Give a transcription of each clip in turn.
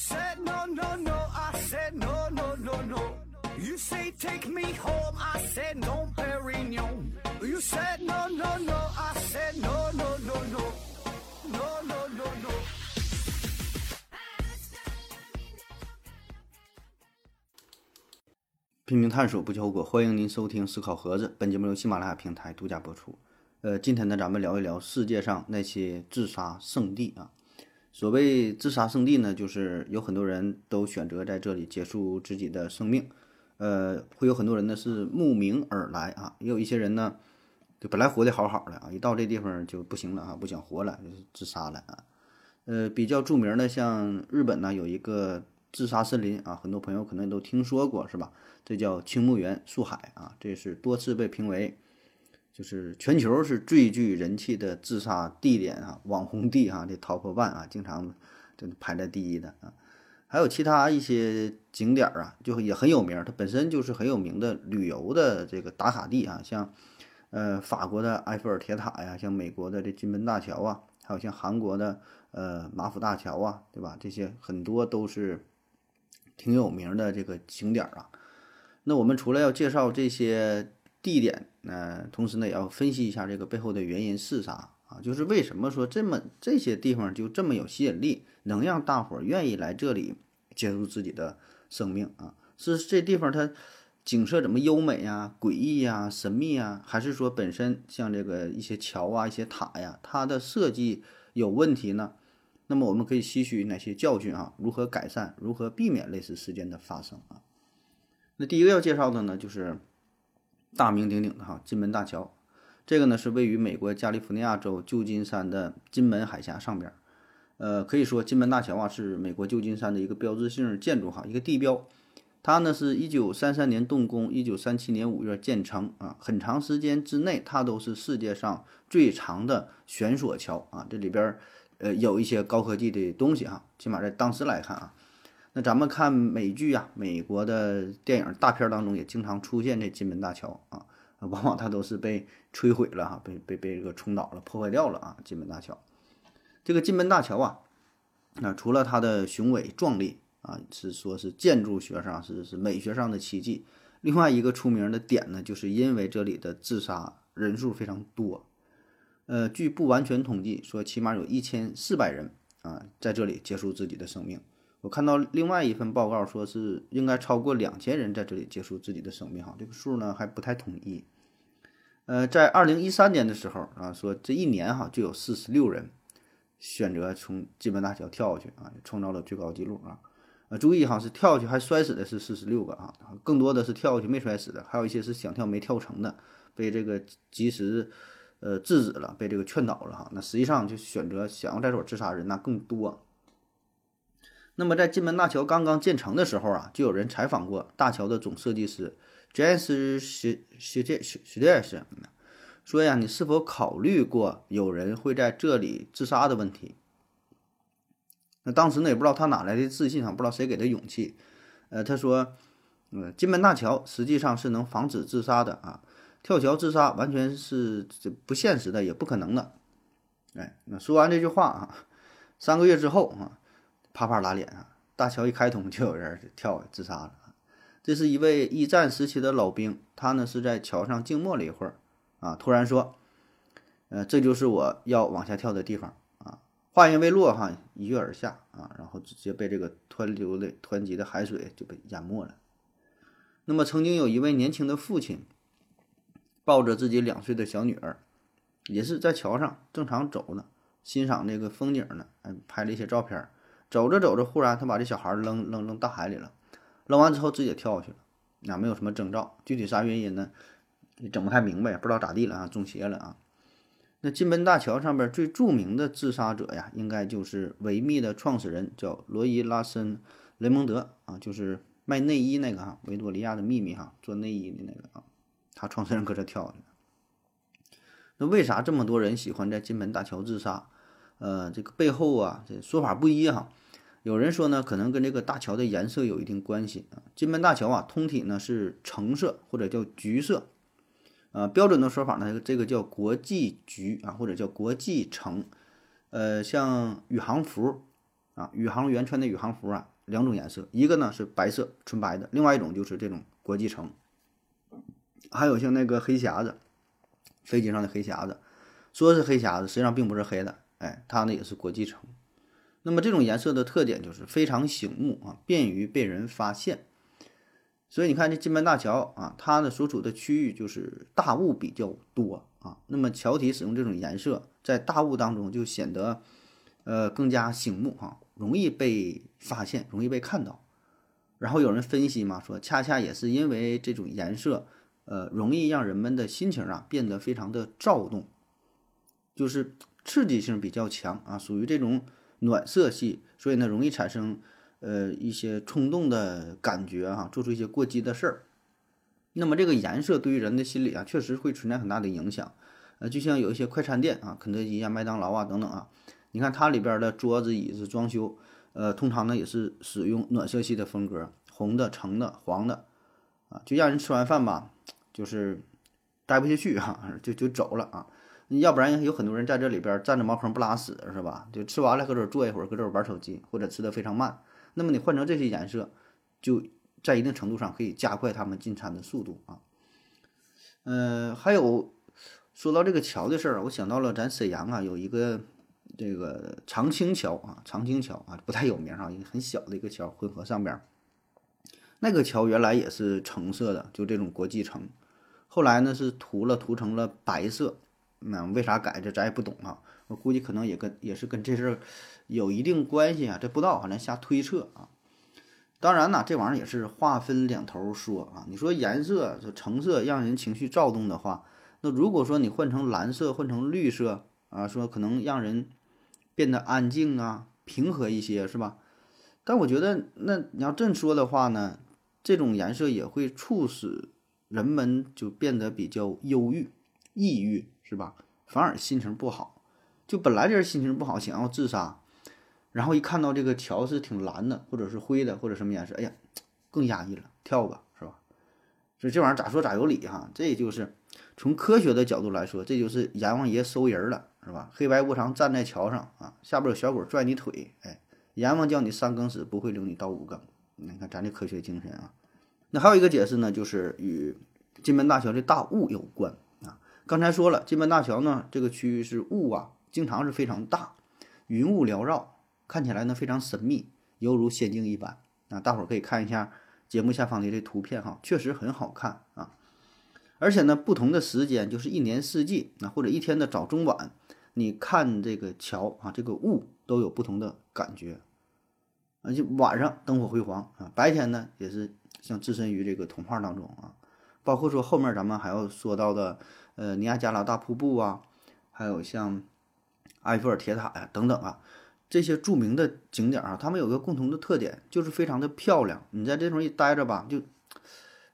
said no no no, I said no no no no. You say take me home, I said no, Perignon. You said no no no, I said no no no no, no no no no. 拼命探索，不计后果。欢迎您收听《思考盒子》，本节目由喜马拉雅平台独家播出。呃，今天呢，咱们聊一聊世界上那些自杀圣地啊。所谓自杀圣地呢，就是有很多人都选择在这里结束自己的生命。呃，会有很多人呢是慕名而来啊，也有一些人呢，就本来活得好好的啊，一到这地方就不行了啊，不想活了，就是自杀了啊。呃，比较著名的像日本呢，有一个自杀森林啊，很多朋友可能都听说过是吧？这叫青木原树海啊，这是多次被评为就是全球是最具人气的自杀地点啊，网红地哈，这 top one 啊，经常这排在第一的啊。还有其他一些景点啊，就也很有名，它本身就是很有名的旅游的这个打卡地啊，像呃法国的埃菲尔铁塔呀，像美国的这金门大桥啊，还有像韩国的呃马府大桥啊，对吧？这些很多都是挺有名的这个景点啊。那我们除了要介绍这些地点，呃，同时呢也要分析一下这个背后的原因是啥啊？就是为什么说这么这些地方就这么有吸引力，能让大伙儿愿意来这里结束自己的生命啊？是这地方它景色怎么优美呀、诡异呀、神秘呀，还是说本身像这个一些桥啊、一些塔呀，它的设计有问题呢？那么我们可以吸取哪些教训啊？如何改善？如何避免类似事件的发生啊？那第一个要介绍的呢，就是大名鼎鼎的哈金门大桥。这个呢是位于美国加利福尼亚州旧金山的金门海峡上边儿。呃，可以说金门大桥啊是美国旧金山的一个标志性建筑哈，一个地标。它呢是一九三三年动工，一九三七年五月建成啊，很长时间之内它都是世界上最长的悬索桥啊。这里边儿呃有一些高科技的东西哈，起码在当时来看啊。那咱们看美剧啊，美国的电影大片当中也经常出现这金门大桥啊，往往它都是被摧毁了哈，被被被这个冲倒了、破坏掉了啊。金门大桥，这个金门大桥啊，那除了它的雄伟壮丽啊，是说是建筑学上是是美学上的奇迹，另外一个出名的点呢，就是因为这里的自杀人数非常多，呃，据不完全统计说，起码有一千四百人啊在这里结束自己的生命。我看到另外一份报告，说是应该超过两千人在这里结束自己的生命，哈，这个数呢还不太统一。呃，在二零一三年的时候啊，说这一年哈就有四十六人选择从金门大桥跳下去啊，创造了最高纪录啊。呃，注意哈，是跳下去还摔死的是四十六个啊，更多的是跳下去没摔死的，还有一些是想跳没跳成的，被这个及时呃制止了，被这个劝导了哈。那实际上就选择想要在这自杀人那更多。那么在金门大桥刚刚建成的时候啊，就有人采访过大桥的总设计师 James 徐徐杰徐徐杰是说呀，你是否考虑过有人会在这里自杀的问题？那当时呢也不知道他哪来的自信啊，不知道谁给的勇气。呃，他说，嗯，金门大桥实际上是能防止自杀的啊，跳桥自杀完全是这不现实的，也不可能的。哎，那说完这句话啊，三个月之后啊。啪啪打脸啊！大桥一开通，就有人跳自杀了。这是一位一战时期的老兵，他呢是在桥上静默了一会儿，啊，突然说：“呃，这就是我要往下跳的地方啊！”话音未落，哈，一跃而下啊，然后直接被这个湍流的湍急的海水就被淹没了。那么，曾经有一位年轻的父亲，抱着自己两岁的小女儿，也是在桥上正常走呢，欣赏这个风景呢，哎，拍了一些照片。走着走着，忽然他把这小孩扔扔扔大海里了，扔完之后自己也跳下去了，那没有什么征兆，具体啥原因呢？也整不太明白，不知道咋地了啊，中邪了啊。那金门大桥上边最著名的自杀者呀，应该就是维密的创始人，叫罗伊拉森雷蒙德啊，就是卖内衣那个哈，维多利亚的秘密哈，做内衣的那个啊，他创始人搁这跳下去那为啥这么多人喜欢在金门大桥自杀？呃，这个背后啊，这说法不一哈。有人说呢，可能跟这个大桥的颜色有一定关系啊。金门大桥啊，通体呢是橙色或者叫橘色，呃，标准的说法呢，这个叫国际橘啊，或者叫国际橙。呃，像宇航服啊，宇航员穿的宇航服啊，两种颜色，一个呢是白色纯白的，另外一种就是这种国际橙，还有像那个黑匣子，飞机上的黑匣子，说是黑匣子，实际上并不是黑的，哎，它呢也是国际城。那么这种颜色的特点就是非常醒目啊，便于被人发现。所以你看这金门大桥啊，它的所处的区域就是大雾比较多啊，那么桥体使用这种颜色，在大雾当中就显得呃更加醒目哈，容易被发现，容易被看到。然后有人分析嘛，说恰恰也是因为这种颜色，呃，容易让人们的心情啊变得非常的躁动，就是刺激性比较强啊，属于这种暖色系，所以呢容易产生。呃，一些冲动的感觉哈，做出一些过激的事儿。那么这个颜色对于人的心理啊，确实会存在很大的影响。呃，就像有一些快餐店啊，肯德基啊、麦当劳啊等等啊，你看它里边的桌子、椅子装修，呃，通常呢也是使用暖色系的风格，红的、橙的、黄的，啊，就让人吃完饭吧，就是待不下去哈，就就走了啊。要不然有很多人在这里边站着茅坑不拉屎是吧？就吃完了搁这坐一会儿，搁这玩手机，或者吃的非常慢。那么你换成这些颜色，就在一定程度上可以加快他们进餐的速度啊。嗯，还有说到这个桥的事儿，我想到了咱沈阳啊有一个这个长青桥啊，长青桥啊不太有名啊，一个很小的一个桥，浑河上边那个桥原来也是橙色的，就这种国际橙，后来呢是涂了涂成了白色，那为啥改这咱也不懂啊。我估计可能也跟也是跟这事儿有一定关系啊，这不知道，反正瞎推测啊。当然呢，这玩意儿也是话分两头说啊。你说颜色这橙色让人情绪躁动的话，那如果说你换成蓝色、换成绿色啊，说可能让人变得安静啊、平和一些，是吧？但我觉得，那你要这么说的话呢，这种颜色也会促使人们就变得比较忧郁、抑郁，是吧？反而心情不好。就本来就是心情不好，想要自杀，然后一看到这个桥是挺蓝的，或者是灰的，或者什么颜色，哎呀，更压抑了，跳吧，是吧？所以这玩意儿咋说咋有理哈。这就是从科学的角度来说，这就是阎王爷收人了，是吧？黑白无常站在桥上啊，下边有小鬼拽你腿，哎，阎王叫你三更死，不会留你到五更。你看咱这科学精神啊。那还有一个解释呢，就是与金门大桥的大雾有关。刚才说了，金门大桥呢，这个区域是雾啊。经常是非常大，云雾缭绕，看起来呢非常神秘，犹如仙境一般。啊，大伙儿可以看一下节目下方的这图片哈，确实很好看啊。而且呢，不同的时间，就是一年四季啊，或者一天的早中晚，你看这个桥啊，这个雾都有不同的感觉。啊，就晚上灯火辉煌啊，白天呢也是像置身于这个童话当中啊。包括说后面咱们还要说到的，呃，尼亚加拉大瀑布啊，还有像。埃菲尔铁塔呀，等等啊，这些著名的景点啊，它们有个共同的特点，就是非常的漂亮。你在这地方一待着吧，就，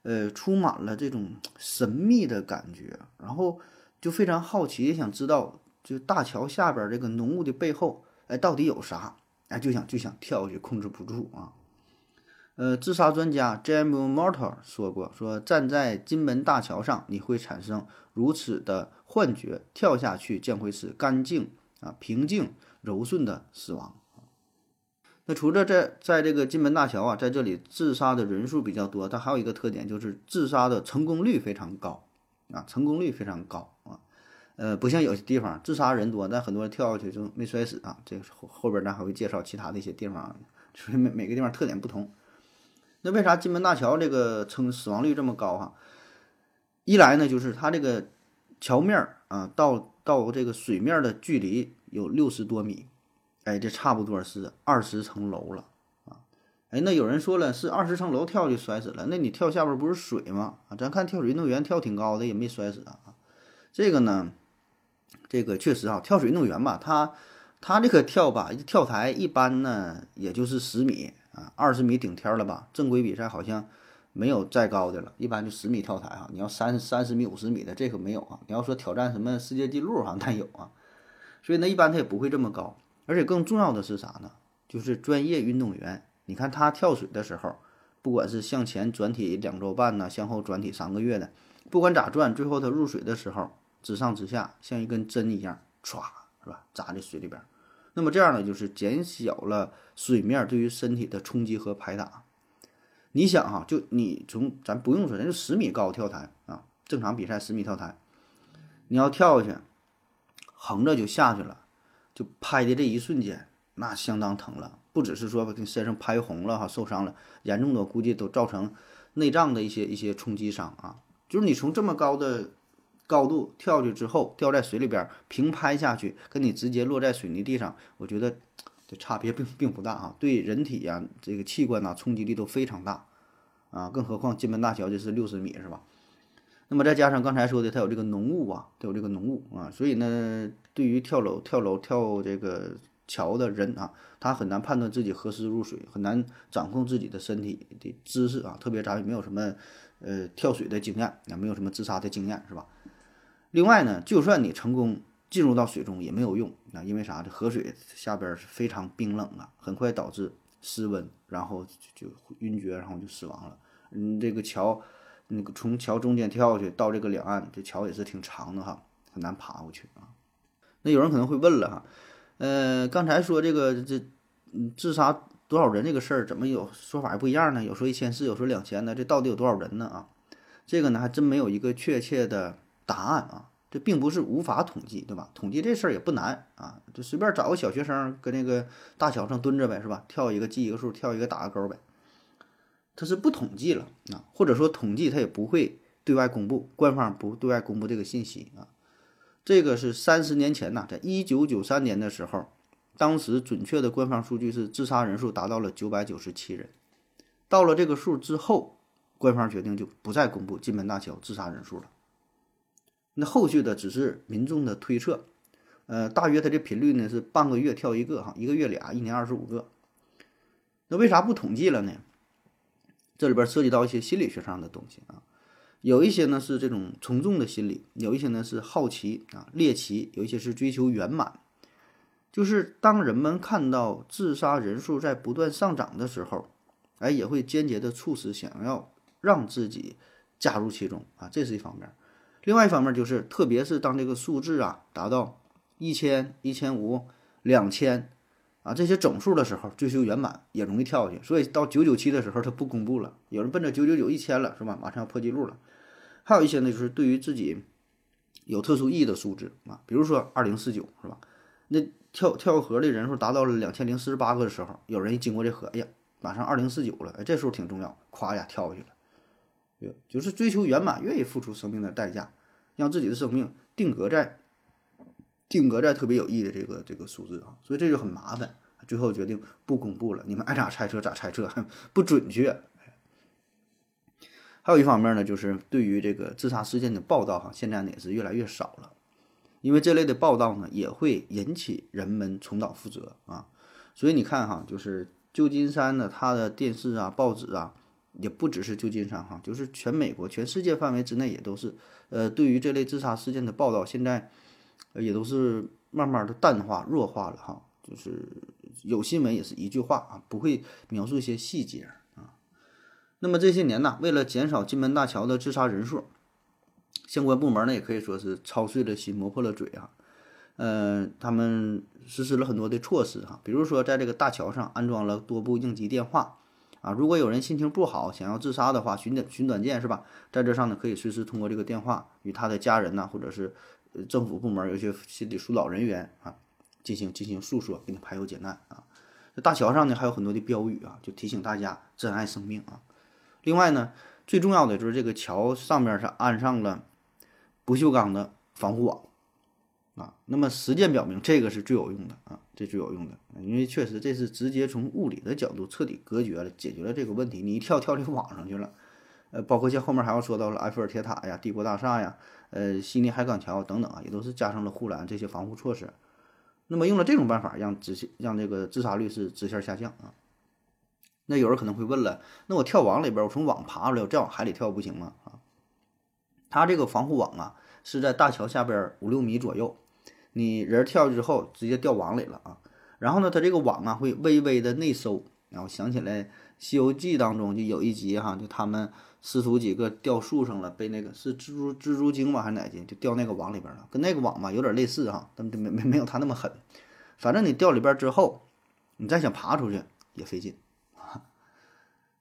呃，充满了这种神秘的感觉，然后就非常好奇，也想知道就大桥下边这个浓雾的背后，哎，到底有啥？哎，就想就想跳下去，控制不住啊。呃，自杀专家 James Morton 说过，说站在金门大桥上，你会产生如此的幻觉，跳下去将会是干净。啊，平静柔顺的死亡。那除了在在这个金门大桥啊，在这里自杀的人数比较多，它还有一个特点就是自杀的成功率非常高啊，成功率非常高啊。呃，不像有些地方自杀人多，但很多人跳下去就没摔死啊。这个后后边咱还会介绍其他的一些地方，所以每每个地方特点不同。那为啥金门大桥这个称死亡率这么高哈？一来呢，就是它这个桥面儿啊到。到这个水面的距离有六十多米，哎，这差不多是二十层楼了啊！哎，那有人说了，是二十层楼跳就摔死了，那你跳下边不是水吗？啊，咱看跳水运动员跳挺高的也没摔死啊。这个呢，这个确实啊，跳水运动员吧，他他这个跳吧，跳台一般呢也就是十米啊，二十米顶天了吧？正规比赛好像。没有再高的了，一般就十米跳台哈。你要三三十米、五十米的，这可没有啊。你要说挑战什么世界纪录哈，那有啊。所以呢，一般他也不会这么高。而且更重要的是啥呢？就是专业运动员，你看他跳水的时候，不管是向前转体两周半呢，向后转体三个月的，不管咋转，最后他入水的时候，直上直下，像一根针一样，歘，是吧？扎在水里边。那么这样呢，就是减小了水面对于身体的冲击和拍打。你想哈，就你从咱不用说，咱就十米高跳台啊，正常比赛十米跳台，你要跳下去，横着就下去了，就拍的这一瞬间，那相当疼了，不只是说把你身上拍红了哈，受伤了，严重的估计都造成内脏的一些一些冲击伤啊。就是你从这么高的高度跳去之后，掉在水里边平拍下去，跟你直接落在水泥地上，我觉得这差别并并不大啊，对人体呀这个器官呐冲击力都非常大。啊，更何况金门大桥这是六十米是吧？那么再加上刚才说的，它有这个浓雾啊，它有这个浓雾啊，所以呢，对于跳楼、跳楼、跳这个桥的人啊，他很难判断自己何时入水，很难掌控自己的身体的姿势啊。特别咱也没有什么呃跳水的经验，也没有什么自杀的经验是吧？另外呢，就算你成功进入到水中也没有用啊，因为啥？这河水下边是非常冰冷啊，很快导致失温，然后就晕厥，然后就死亡了。嗯，这个桥，那个从桥中间跳下去到这个两岸，这桥也是挺长的哈，很难爬过去啊。那有人可能会问了哈，呃，刚才说这个这自杀多少人这个事儿，怎么有说法不一样呢？有说一千四，有说两千的，这到底有多少人呢？啊，这个呢还真没有一个确切的答案啊。这并不是无法统计，对吧？统计这事儿也不难啊，就随便找个小学生跟那个大桥上蹲着呗，是吧？跳一个记一个数，跳一个打个勾呗。他是不统计了啊，或者说统计他也不会对外公布，官方不对外公布这个信息啊。这个是三十年前呐，在一九九三年的时候，当时准确的官方数据是自杀人数达到了九百九十七人。到了这个数之后，官方决定就不再公布金门大桥自杀人数了。那后续的只是民众的推测，呃，大约它这频率呢是半个月跳一个哈，一个月俩，一年二十五个。那为啥不统计了呢？这里边涉及到一些心理学上的东西啊，有一些呢是这种从众的心理，有一些呢是好奇啊猎奇，有一些是追求圆满。就是当人们看到自杀人数在不断上涨的时候，哎，也会间接的促使想要让自己加入其中啊，这是一方面。另外一方面就是，特别是当这个数字啊达到一千、一千五、两千。啊，这些整数的时候追求圆满也容易跳下去，所以到九九七的时候他不公布了。有人奔着九九九一千了，是吧？马上要破纪录了。还有一些呢，就是对于自己有特殊意义的数字啊，比如说二零四九，是吧？那跳跳河的人数达到了两千零四十八个的时候，有人一经过这河，哎呀，马上二零四九了，哎，这时候挺重要，咵呀跳下去了。就是追求圆满，愿意付出生命的代价，让自己的生命定格在。定格在特别有意义的这个这个数字啊，所以这就很麻烦。最后决定不公布了，你们爱咋猜测咋猜测，不准确。还有一方面呢，就是对于这个自杀事件的报道哈，现在呢也是越来越少了，因为这类的报道呢也会引起人们重蹈覆辙啊。所以你看哈，就是旧金山的它的电视啊、报纸啊，也不只是旧金山哈，就是全美国、全世界范围之内也都是，呃，对于这类自杀事件的报道，现在。也都是慢慢的淡化、弱化了哈，就是有新闻也是一句话啊，不会描述一些细节啊。那么这些年呢，为了减少金门大桥的自杀人数，相关部门呢也可以说是操碎了心、磨破了嘴啊。嗯，他们实施了很多的措施哈，比如说在这个大桥上安装了多部应急电话啊，如果有人心情不好想要自杀的话，寻短寻短见是吧？在这上呢可以随时通过这个电话与他的家人呐，或者是。政府部门有些心理疏导人员啊，进行进行诉说，给你排忧解难啊。这大桥上呢还有很多的标语啊，就提醒大家珍爱生命啊。另外呢，最重要的就是这个桥上面是安上了不锈钢的防护网啊。那么实践表明，这个是最有用的啊，这最有用的，因为确实这是直接从物理的角度彻底隔绝了，解决了这个问题。你一跳跳这个网上去了，呃，包括像后面还要说到了埃菲尔铁塔呀、帝国大厦呀。呃，悉尼海港桥等等啊，也都是加上了护栏这些防护措施。那么用了这种办法，让直让这个自杀率是直线下降啊。那有人可能会问了，那我跳网里边，我从网爬出来，我再往海里跳不行吗？啊，它这个防护网啊是在大桥下边五六米左右，你人跳之后直接掉网里了啊。然后呢，它这个网啊会微微的内收。然后想起来《西游记》当中就有一集哈，就他们。师徒几个掉树上了，被那个是蜘蛛蜘蛛精吧，还是哪精，就掉那个网里边了，跟那个网吧有点类似哈，但没没没有他那么狠。反正你掉里边之后，你再想爬出去也费劲。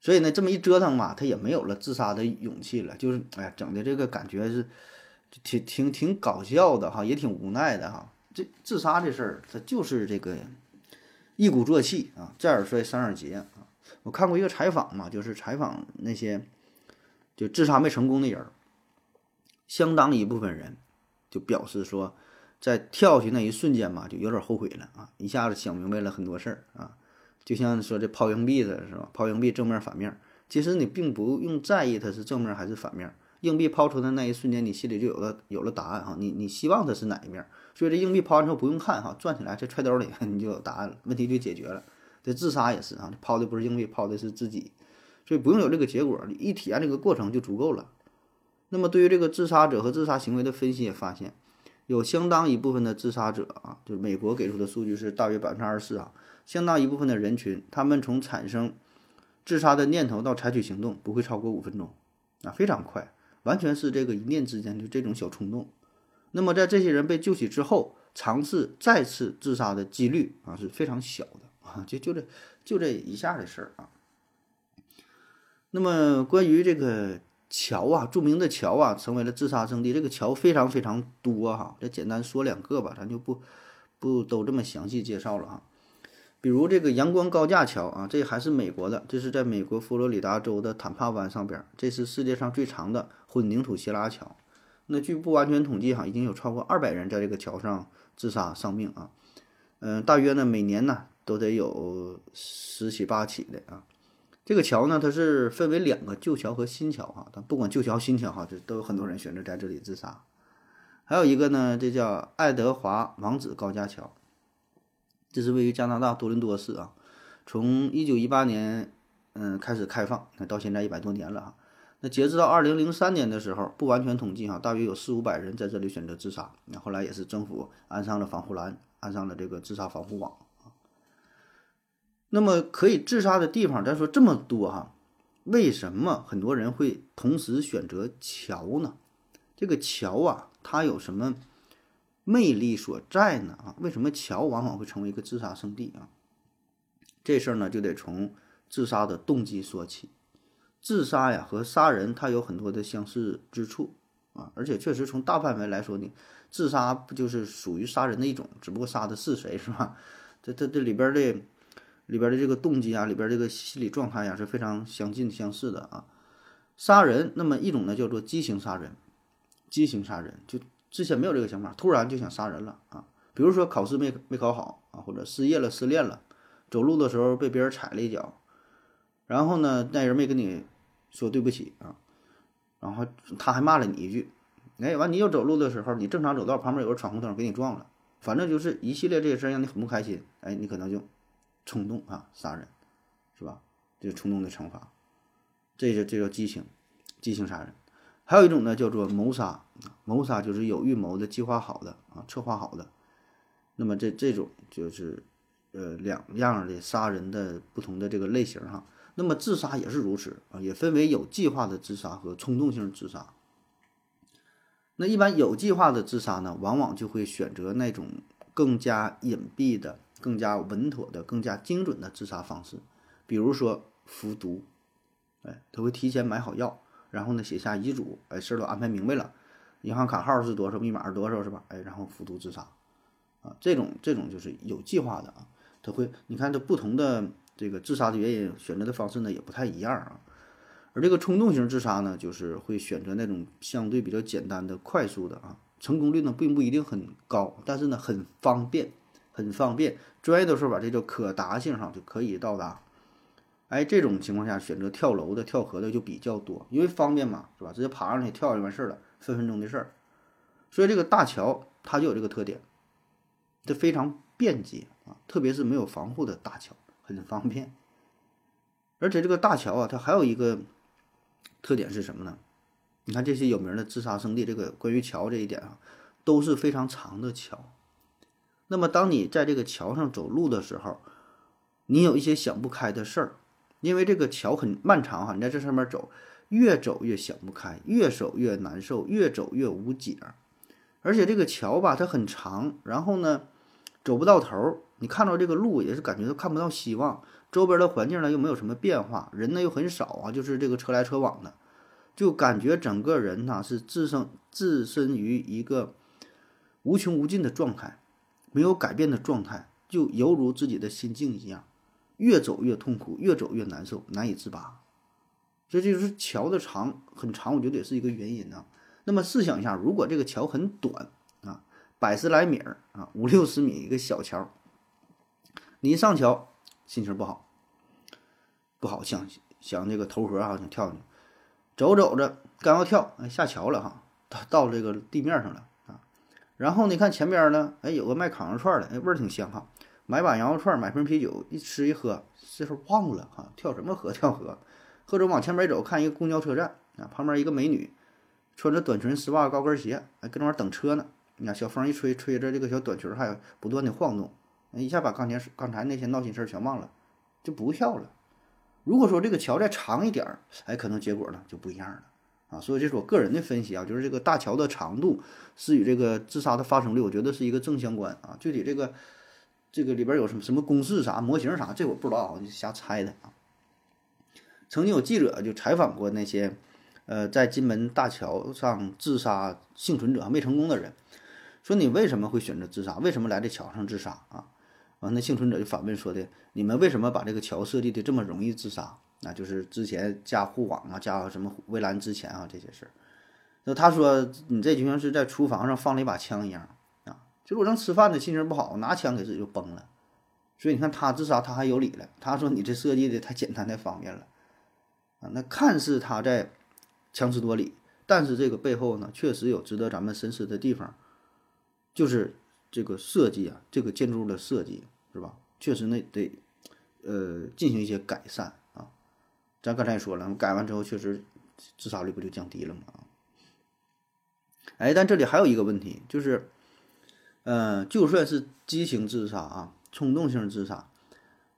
所以呢，这么一折腾嘛，他也没有了自杀的勇气了。就是，哎呀，整的这个感觉是挺挺挺搞笑的哈，也挺无奈的哈。这自杀这事儿，他就是这个一鼓作气啊，再而衰，三而竭啊。我看过一个采访嘛，就是采访那些就自杀没成功的人，相当一部分人就表示说，在跳去那一瞬间嘛，就有点后悔了啊，一下子想明白了很多事儿啊。就像说这抛硬币的是吧？抛硬币正面反面，其实你并不用在意它是正面还是反面。硬币抛出的那一瞬间，你心里就有了有了答案哈。你你希望它是哪一面？所以这硬币抛完之后不用看哈，转起来再揣兜里，你就有答案了，问题就解决了。这自杀也是啊，抛的不是硬币，抛的是自己，所以不用有这个结果，你一体验这个过程就足够了。那么对于这个自杀者和自杀行为的分析也发现，有相当一部分的自杀者啊，就是美国给出的数据是大约百分之二十四啊。相当一部分的人群，他们从产生自杀的念头到采取行动不会超过五分钟，啊，非常快，完全是这个一念之间就这种小冲动。那么在这些人被救起之后，尝试再次自杀的几率啊是非常小的啊，就就这就这一下的事儿啊。那么关于这个桥啊，著名的桥啊，成为了自杀圣地，这个桥非常非常多哈，这简单说两个吧，咱就不不都这么详细介绍了哈。比如这个阳光高架桥啊，这还是美国的，这是在美国佛罗里达州的坦帕湾上边，这是世界上最长的混凝土斜拉桥。那据不完全统计哈，已经有超过二百人在这个桥上自杀丧命啊。嗯，大约呢每年呢都得有十起八起的啊。这个桥呢，它是分为两个旧桥和新桥哈，但不管旧桥新桥哈，这都有很多人选择在这里自杀。还有一个呢，这叫爱德华王子高架桥。这是位于加拿大多伦多市啊，从一九一八年嗯开始开放，那到现在一百多年了哈。那截止到二零零三年的时候，不完全统计哈，大约有四五百人在这里选择自杀。那后来也是政府安上了防护栏，安上了这个自杀防护网啊。那么可以自杀的地方，咱说这么多哈，为什么很多人会同时选择桥呢？这个桥啊，它有什么？魅力所在呢？啊，为什么桥往往会成为一个自杀圣地啊？这事儿呢，就得从自杀的动机说起。自杀呀和杀人它有很多的相似之处啊，而且确实从大范围来说呢，自杀不就是属于杀人的一种？只不过杀的是谁是吧？这这这里边的里边的这个动机啊，里边这个心理状态呀是非常相近相似的啊。杀人，那么一种呢叫做激情杀人，激情杀人就。之前没有这个想法，突然就想杀人了啊！比如说考试没没考好啊，或者失业了、失恋了，走路的时候被别人踩了一脚，然后呢，那人没跟你说对不起啊，然后他还骂了你一句，哎，完你又走路的时候，你正常走道旁边有个闯红灯给你撞了，反正就是一系列这些事让你很不开心，哎，你可能就冲动啊杀人，是吧？这是冲动的惩罚，这就这叫激情，激情杀人。还有一种呢，叫做谋杀。谋杀就是有预谋的、计划好的啊，策划好的。那么这这种就是呃两样的杀人的不同的这个类型哈。那么自杀也是如此啊，也分为有计划的自杀和冲动性自杀。那一般有计划的自杀呢，往往就会选择那种更加隐蔽的、更加稳妥的、更加精准的自杀方式，比如说服毒，哎，他会提前买好药。然后呢，写下遗嘱，哎，事儿都安排明白了，银行卡号是多少，密码是多少，是吧？哎，然后服毒自杀，啊，这种这种就是有计划的啊，他会，你看这不同的这个自杀的原因，选择的方式呢也不太一样啊。而这个冲动型自杀呢，就是会选择那种相对比较简单的、快速的啊，成功率呢并不一定很高，但是呢很方便，很方便。专业的说法，这叫可达性上就可以到达。哎，这种情况下选择跳楼的、跳河的就比较多，因为方便嘛，是吧？直接爬上去跳就完事儿了，分分钟的事儿。所以这个大桥它就有这个特点，这非常便捷啊，特别是没有防护的大桥，很方便。而且这个大桥啊，它还有一个特点是什么呢？你看这些有名的自杀圣地，这个关于桥这一点啊，都是非常长的桥。那么当你在这个桥上走路的时候，你有一些想不开的事儿。因为这个桥很漫长哈，你在这上面走，越走越想不开，越走越难受，越走越无解。而且这个桥吧，它很长，然后呢，走不到头，你看到这个路也是感觉都看不到希望，周边的环境呢又没有什么变化，人呢又很少啊，就是这个车来车往的，就感觉整个人呐是置身置身于一个无穷无尽的状态，没有改变的状态，就犹如自己的心境一样，越走越痛苦，越走越难受，难以自拔。所以这就是桥的长很长，我觉得也是一个原因呢。那么试想一下，如果这个桥很短啊，百十来米儿啊，五六十米一个小桥，你一上桥心情不好，不好想想这个投河啊，想跳进去，走走着刚要跳，哎下桥了哈，到到这个地面上了啊。然后你看前边呢，哎有个卖烤肉串的，哎味儿挺香哈，买把羊肉串，买瓶啤酒，一吃一喝，这时候忘了哈，跳什么河跳河。或者往前边走，看一个公交车站啊，旁边一个美女，穿着短裙、丝袜、高跟鞋，哎，搁那玩等车呢。你看小风一吹，吹着这个小短裙还不断的晃动，一下把刚才刚才那些闹心事儿全忘了，就不跳了。如果说这个桥再长一点儿，哎，可能结果呢就不一样了啊。所以这是我个人的分析啊，就是这个大桥的长度是与这个自杀的发生率，我觉得是一个正相关啊。具体这个这个里边有什么什么公式啥模型啥，这我不知道，我就瞎猜的啊。曾经有记者就采访过那些，呃，在金门大桥上自杀幸存者未成功的人，说你为什么会选择自杀？为什么来这桥上自杀啊？完，那幸存者就反问说的：你们为什么把这个桥设计的这么容易自杀？那就是之前加护网啊，加什么围栏之前啊这些事儿。那他说你这就像是在厨房上放了一把枪一样就是我正吃饭呢，心情不好，拿枪给自己就崩了。所以你看他自杀他还有理了，他说你这设计的太简单太方便了。啊，那看似他在强词夺理，但是这个背后呢，确实有值得咱们深思的地方，就是这个设计啊，这个建筑的设计是吧？确实那得呃进行一些改善啊。咱刚才也说了，改完之后确实自杀率不就降低了吗？哎，但这里还有一个问题，就是，呃，就算是激情自杀啊，冲动性自杀，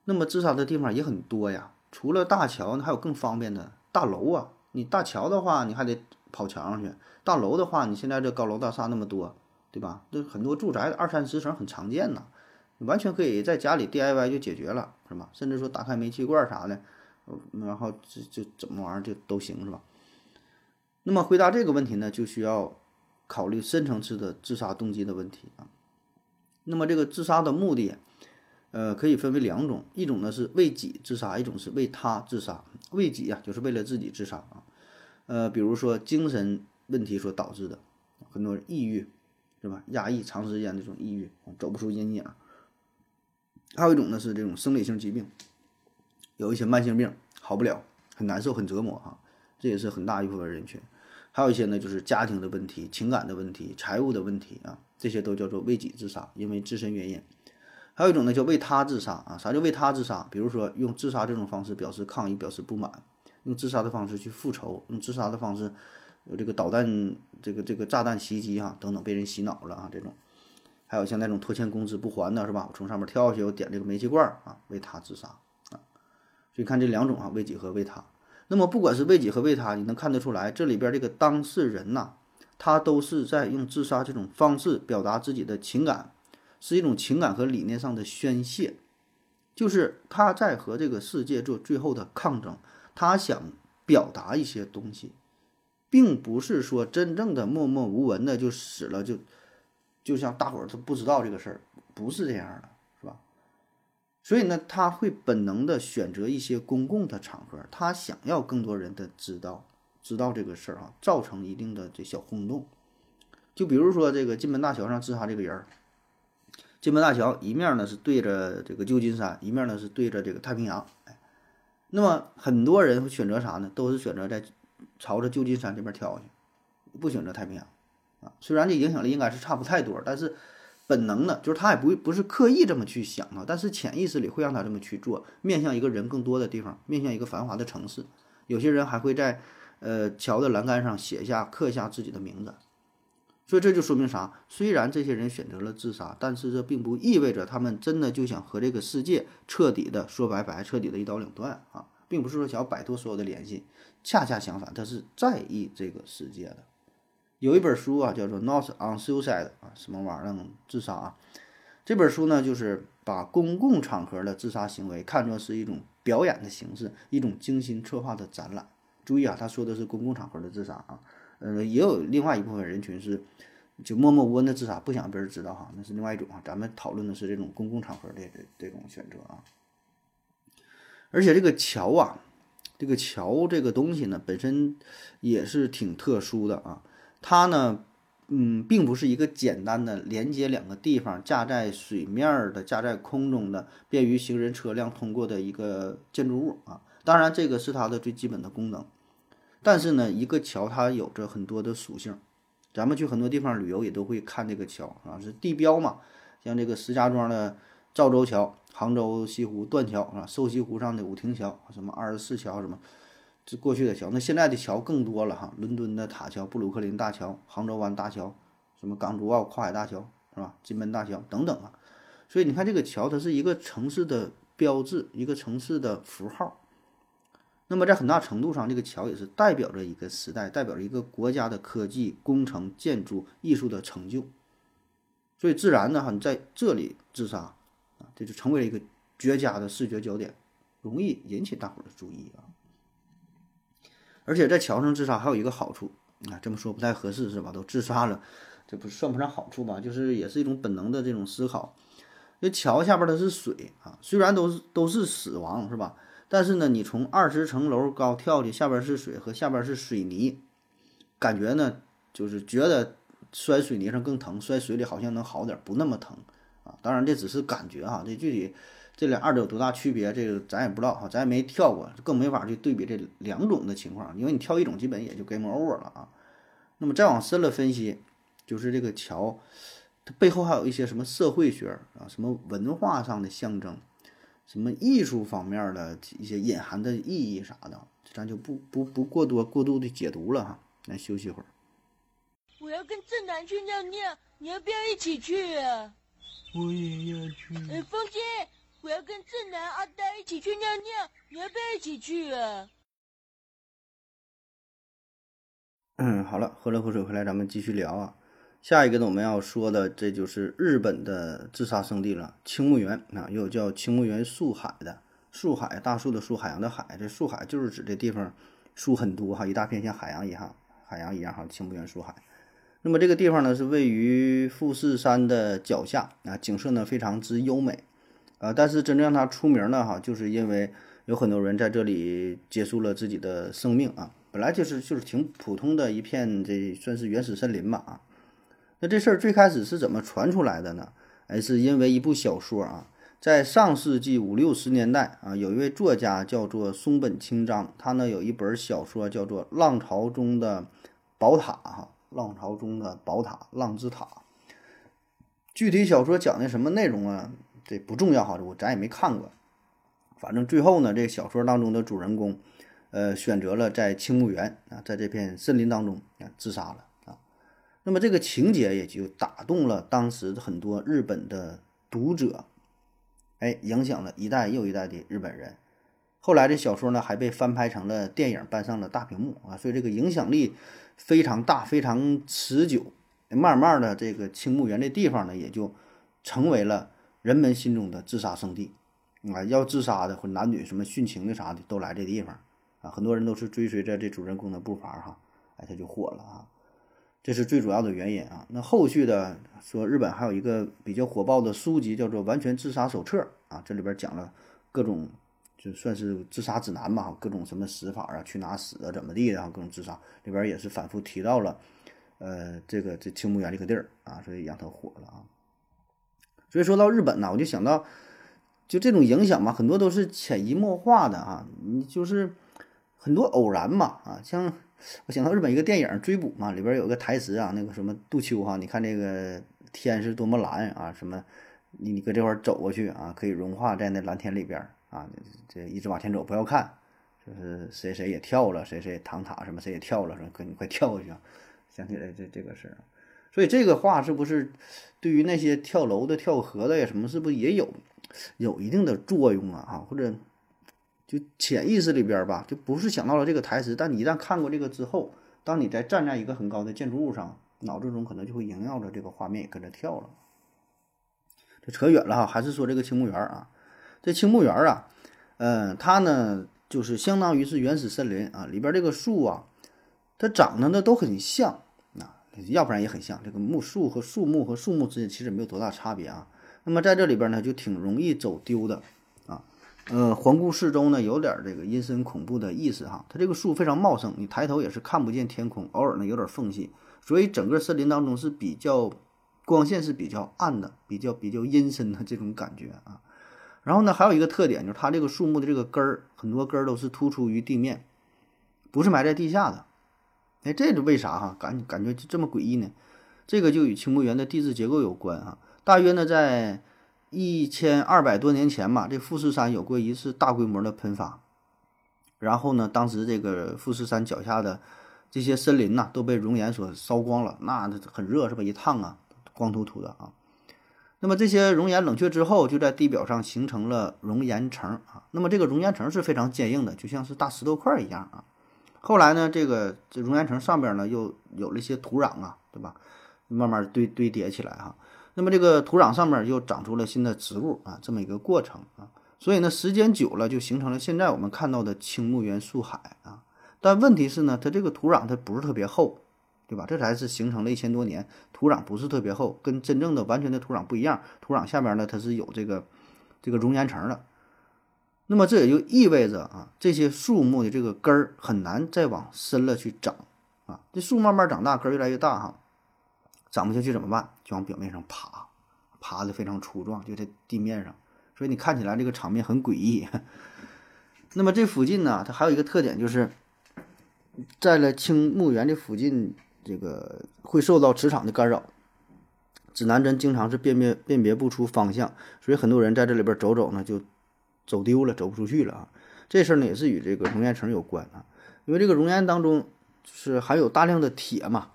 那么自杀的地方也很多呀。除了大桥，还有更方便的大楼啊！你大桥的话，你还得跑墙上去；大楼的话，你现在这高楼大厦那么多，对吧？这很多住宅二三十层很常见呐，完全可以在家里 DIY 就解决了，是吧？甚至说打开煤气罐啥的，然后就就怎么玩就都行，是吧？那么回答这个问题呢，就需要考虑深层次的自杀动机的问题啊。那么这个自杀的目的。呃，可以分为两种，一种呢是为己自杀，一种是为他自杀。为己呀，就是为了自己自杀啊。呃，比如说精神问题所导致的，很多人抑郁，是吧？压抑长时间这种抑郁，走不出阴影。还有一种呢是这种生理性疾病，有一些慢性病好不了，很难受，很折磨哈。这也是很大一部分人群。还有一些呢就是家庭的问题、情感的问题、财务的问题啊，这些都叫做为己自杀，因为自身原因。还有一种呢，叫为他自杀啊？啥叫为他自杀？比如说用自杀这种方式表示抗议、表示不满，用自杀的方式去复仇，用自杀的方式有这个导弹、这个这个炸弹袭击哈等等，被人洗脑了啊这种。还有像那种拖欠工资不还的是吧？我从上面跳下去，我点这个煤气罐啊，为他自杀啊。所以看这两种啊，为己和为他。那么不管是为己和为他，你能看得出来，这里边这个当事人呐，他都是在用自杀这种方式表达自己的情感。是一种情感和理念上的宣泄，就是他在和这个世界做最后的抗争，他想表达一些东西，并不是说真正的默默无闻的就死了，就就像大伙儿都不知道这个事儿，不是这样的，是吧？所以呢，他会本能的选择一些公共的场合，他想要更多人的知道，知道这个事儿啊，造成一定的这小轰动。就比如说这个金门大桥上自杀这个人儿。金门大桥一面呢是对着这个旧金山，一面呢是对着这个太平洋。哎，那么很多人会选择啥呢？都是选择在朝着旧金山这边跳下去，不选择太平洋。啊，虽然这影响力应该是差不太多，但是本能的，就是他也不不是刻意这么去想啊，但是潜意识里会让他这么去做，面向一个人更多的地方，面向一个繁华的城市。有些人还会在呃桥的栏杆上写下刻下自己的名字。所以这就说明啥？虽然这些人选择了自杀，但是这并不意味着他们真的就想和这个世界彻底的说拜拜，彻底的一刀两断啊，并不是说想要摆脱所有的联系。恰恰相反，他是在意这个世界的。有一本书啊，叫做《Not on Suicide》啊，什么玩意儿？自杀啊？这本书呢，就是把公共场合的自杀行为看作是一种表演的形式，一种精心策划的展览。注意啊，他说的是公共场合的自杀啊，呃，也有另外一部分人群是就默默无闻的自杀，不想别人知道哈，那是另外一种啊。咱们讨论的是这种公共场合的这这种选择啊。而且这个桥啊，这个桥这个东西呢，本身也是挺特殊的啊，它呢。嗯，并不是一个简单的连接两个地方架在水面的、架在空中的、便于行人车辆通过的一个建筑物啊。当然，这个是它的最基本的功能。但是呢，一个桥它有着很多的属性。咱们去很多地方旅游也都会看这个桥啊，是地标嘛。像这个石家庄的赵州桥、杭州西湖断桥啊、瘦西湖上的五亭桥、什么二十四桥什么。这过去的桥，那现在的桥更多了哈。伦敦的塔桥、布鲁克林大桥、杭州湾大桥，什么港珠澳跨海大桥是吧？金门大桥等等啊。所以你看这个桥，它是一个城市的标志，一个城市的符号。那么在很大程度上，这个桥也是代表着一个时代，代表着一个国家的科技、工程、建筑、艺术的成就。所以自然的哈，你在这里自杀啊，这就成为了一个绝佳的视觉焦点，容易引起大伙儿的注意啊。而且在桥上自杀还有一个好处啊，这么说不太合适是吧？都自杀了，这不算不上好处吧？就是也是一种本能的这种思考。这桥下边它是水啊，虽然都是都是死亡是吧？但是呢，你从二十层楼高跳去，下边是水和下边是水泥，感觉呢就是觉得摔水泥上更疼，摔水里好像能好点，不那么疼啊。当然这只是感觉哈，这具体。这俩二者有多大区别？这个咱也不知道哈，咱也没跳过，更没法去对比这两种的情况。因为你跳一种，基本也就 game over 了啊。那么再往深了分析，就是这个桥，它背后还有一些什么社会学啊、什么文化上的象征、什么艺术方面的一些隐含的意义啥的，咱就不不不过多过度的解读了哈。来休息会儿。我要跟正南去尿尿，你要不要一起去啊？我也要去。哎，风姐。我要跟正南、阿呆一起去尿尿，你要不要一起去啊？嗯，好了，喝了口水回来，咱们继续聊啊。下一个呢，我们要说的这就是日本的自杀圣地了——青木原啊，又叫青木原树海的树海，大树的树，海洋的海。这树海就是指这地方树很多哈，一大片像海洋一样，海洋一样哈，青木原树海。那么这个地方呢，是位于富士山的脚下啊，景色呢非常之优美。啊，但是真正让它出名的哈，就是因为有很多人在这里结束了自己的生命啊。本来就是就是挺普通的一片，这算是原始森林吧啊。那这事儿最开始是怎么传出来的呢？哎，是因为一部小说啊，在上世纪五六十年代啊，有一位作家叫做松本清张，他呢有一本小说叫做《浪潮中的宝塔》哈，《浪潮中的宝塔》，浪之塔。具体小说讲的什么内容啊？这不重要哈，我咱也没看过。反正最后呢，这小说当中的主人公，呃，选择了在青木原啊，在这片森林当中啊自杀了。那么这个情节也就打动了当时很多日本的读者，哎，影响了一代又一代的日本人。后来这小说呢还被翻拍成了电影，搬上了大屏幕啊，所以这个影响力非常大，非常持久。慢慢的，这个青木原这地方呢，也就成为了。人们心中的自杀圣地，啊，要自杀的或男女什么殉情的啥的都来这地方，啊，很多人都是追随着这主人公的步伐哈，哎，他就火了啊，这是最主要的原因啊。那后续的说，日本还有一个比较火爆的书籍叫做《完全自杀手册》啊，这里边讲了各种就算是自杀指南吧，各种什么死法啊，去哪死啊，怎么地的啊，各种自杀里边也是反复提到了，呃，这个这青木原这个地儿啊，所以让他火了啊。所以说到日本呢，我就想到，就这种影响嘛，很多都是潜移默化的啊，你就是很多偶然嘛啊，像我想到日本一个电影《追捕》嘛，里边有个台词啊，那个什么杜秋哈，你看这个天是多么蓝啊，什么你你搁这块走过去啊，可以融化在那蓝天里边啊，这一直往前走不要看，就是谁谁也跳了，谁谁躺塔什么谁也跳了，说哥你快跳过去，想起来这这个事儿。所以这个话是不是对于那些跳楼的、跳河的呀什么，是不是也有有一定的作用啊？啊，或者就潜意识里边吧，就不是想到了这个台词，但你一旦看过这个之后，当你在站在一个很高的建筑物上，脑子中可能就会萦绕着这个画面，跟着跳了。这扯远了哈，还是说这个青木园啊，这青木园啊，嗯，它呢就是相当于是原始森林啊，里边这个树啊，它长得呢都很像啊，要不然也很像。这个木树和树木和树木之间其实没有多大差别啊。那么在这里边呢，就挺容易走丢的。呃，环顾四周呢，有点这个阴森恐怖的意思哈。它这个树非常茂盛，你抬头也是看不见天空，偶尔呢有点缝隙，所以整个森林当中是比较光线是比较暗的，比较比较阴森的这种感觉啊。然后呢，还有一个特点就是它这个树木的这个根儿，很多根儿都是突出于地面，不是埋在地下的。哎，这是为啥哈？感感觉就这么诡异呢？这个就与青木园的地质结构有关啊。大约呢，在一千二百多年前吧，这富士山有过一次大规模的喷发，然后呢，当时这个富士山脚下的这些森林呐，都被熔岩所烧光了，那很热是吧？一烫啊，光秃秃的啊。那么这些熔岩冷却之后，就在地表上形成了熔岩层啊。那么这个熔岩层是非常坚硬的，就像是大石头块一样啊。后来呢，这个这熔岩层上边呢，又有了一些土壤啊，对吧？慢慢堆堆叠起来哈。那么这个土壤上面又长出了新的植物啊，这么一个过程啊，所以呢，时间久了就形成了现在我们看到的青木原树海啊。但问题是呢，它这个土壤它不是特别厚，对吧？这才是形成了一千多年，土壤不是特别厚，跟真正的完全的土壤不一样。土壤下边呢，它是有这个这个熔岩层的。那么这也就意味着啊，这些树木的这个根儿很难再往深了去长啊。这树慢慢长大，根儿越来越大哈。长不下去怎么办？就往表面上爬，爬的非常粗壮，就在地面上，所以你看起来这个场面很诡异。那么这附近呢，它还有一个特点，就是在了青木园这附近，这个会受到磁场的干扰，指南针经常是辨别辨别不出方向，所以很多人在这里边走走呢，就走丢了，走不出去了啊。这事儿呢也是与这个熔岩层有关啊，因为这个熔岩当中是含有大量的铁嘛。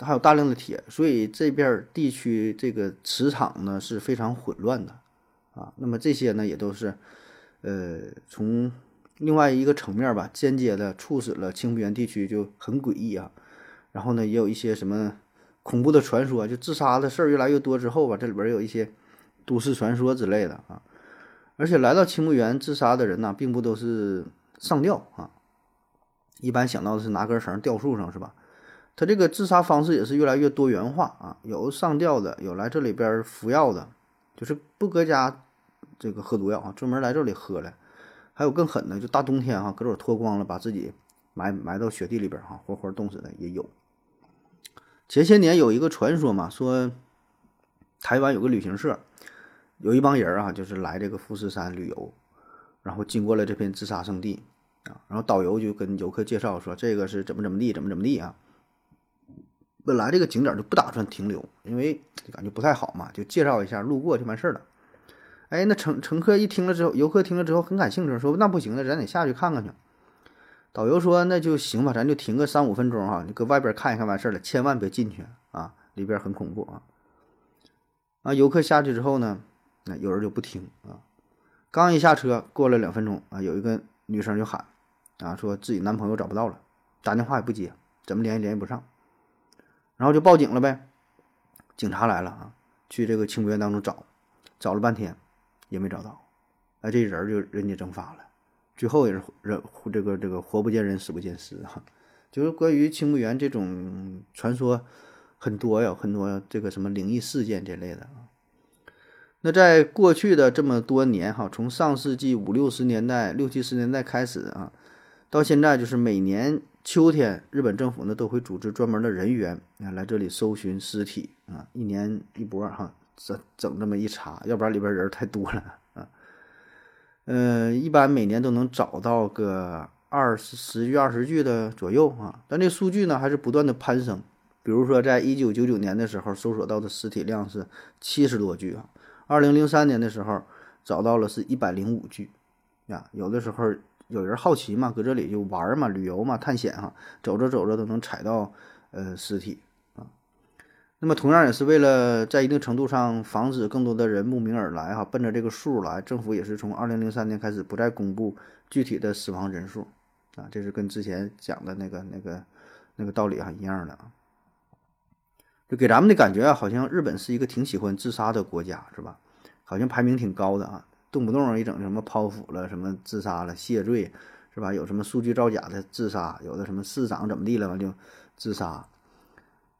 还有大量的铁，所以这边地区这个磁场呢是非常混乱的，啊，那么这些呢也都是，呃，从另外一个层面吧，间接的促使了青木原地区就很诡异啊。然后呢，也有一些什么恐怖的传说，就自杀的事儿越来越多之后吧，这里边有一些都市传说之类的啊。而且来到青木原自杀的人呢，并不都是上吊啊，一般想到的是拿根绳吊树上，是吧？他这个自杀方式也是越来越多元化啊，有上吊的，有来这里边服药的，就是不搁家这个喝毒药啊，专门来这里喝了，还有更狠的，就大冬天哈，搁这脱光了，把自己埋埋到雪地里边哈，活活冻死的也有。前些年有一个传说嘛，说台湾有个旅行社，有一帮人啊，就是来这个富士山旅游，然后经过了这片自杀圣地啊，然后导游就跟游客介绍说，这个是怎么怎么地，怎么怎么地啊。本来这个景点就不打算停留，因为感觉不太好嘛，就介绍一下，路过就完事儿了。哎，那乘乘客一听了之后，游客听了之后很感兴趣，说那不行了，咱得下去看看去。导游说那就行吧，咱就停个三五分钟哈，你搁外边看一看完事儿了，千万别进去啊，里边很恐怖啊。啊，游客下去之后呢，那有人就不听啊，刚一下车，过了两分钟啊，有一个女生就喊啊，说自己男朋友找不到了，打电话也不接，怎么联系联系不上。然后就报警了呗，警察来了啊，去这个青木园当中找，找了半天也没找到，哎，这人就人间蒸发了，最后也是人这个这个活不见人，死不见尸啊，就是关于青木园这种传说很多呀，很多这个什么灵异事件这类的啊。那在过去的这么多年哈，从上世纪五六十年代、六七十年代开始啊，到现在就是每年。秋天，日本政府呢都会组织专门的人员啊来这里搜寻尸体啊，一年一波哈，整整这么一查，要不然里边人太多了啊。嗯，一般每年都能找到个二十十具、二十具的左右啊，但这数据呢还是不断的攀升。比如说，在一九九九年的时候，搜索到的尸体量是七十多具啊，二零零三年的时候找到了是一百零五具呀，有的时候。有人好奇嘛，搁这里就玩嘛，旅游嘛，探险哈，走着走着都能踩到呃尸体啊。那么同样也是为了在一定程度上防止更多的人慕名而来哈，奔着这个数来，政府也是从二零零三年开始不再公布具体的死亡人数啊，这是跟之前讲的那个那个那个道理哈一样的啊。就给咱们的感觉啊，好像日本是一个挺喜欢自杀的国家，是吧？好像排名挺高的啊，动不动一整什么剖腹了，什么自杀了、谢罪，是吧？有什么数据造假的自杀，有的什么市长怎么地了完就自杀。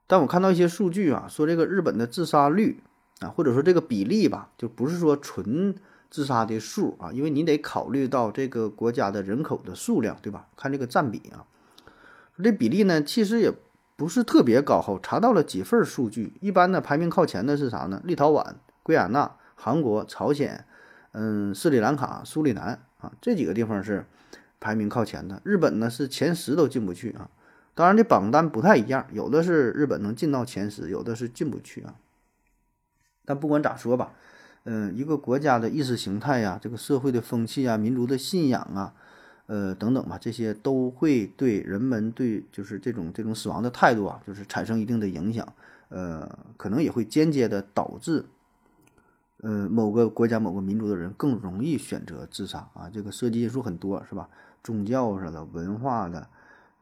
但我看到一些数据啊，说这个日本的自杀率啊，或者说这个比例吧，就不是说纯自杀的数啊，因为你得考虑到这个国家的人口的数量，对吧？看这个占比啊，这比例呢，其实也不是特别高。后查到了几份数据，一般呢排名靠前的是啥呢？立陶宛、圭亚那、韩国、朝鲜，嗯，斯里兰卡、苏里南啊，这几个地方是排名靠前的。日本呢是前十都进不去啊。当然这榜单不太一样，有的是日本能进到前十，有的是进不去啊。但不管咋说吧。嗯，一个国家的意识形态呀，这个社会的风气啊，民族的信仰啊，呃，等等吧，这些都会对人们对就是这种这种死亡的态度啊，就是产生一定的影响。呃，可能也会间接的导致，呃，某个国家某个民族的人更容易选择自杀啊。这个涉及因素很多，是吧？宗教上的、文化的、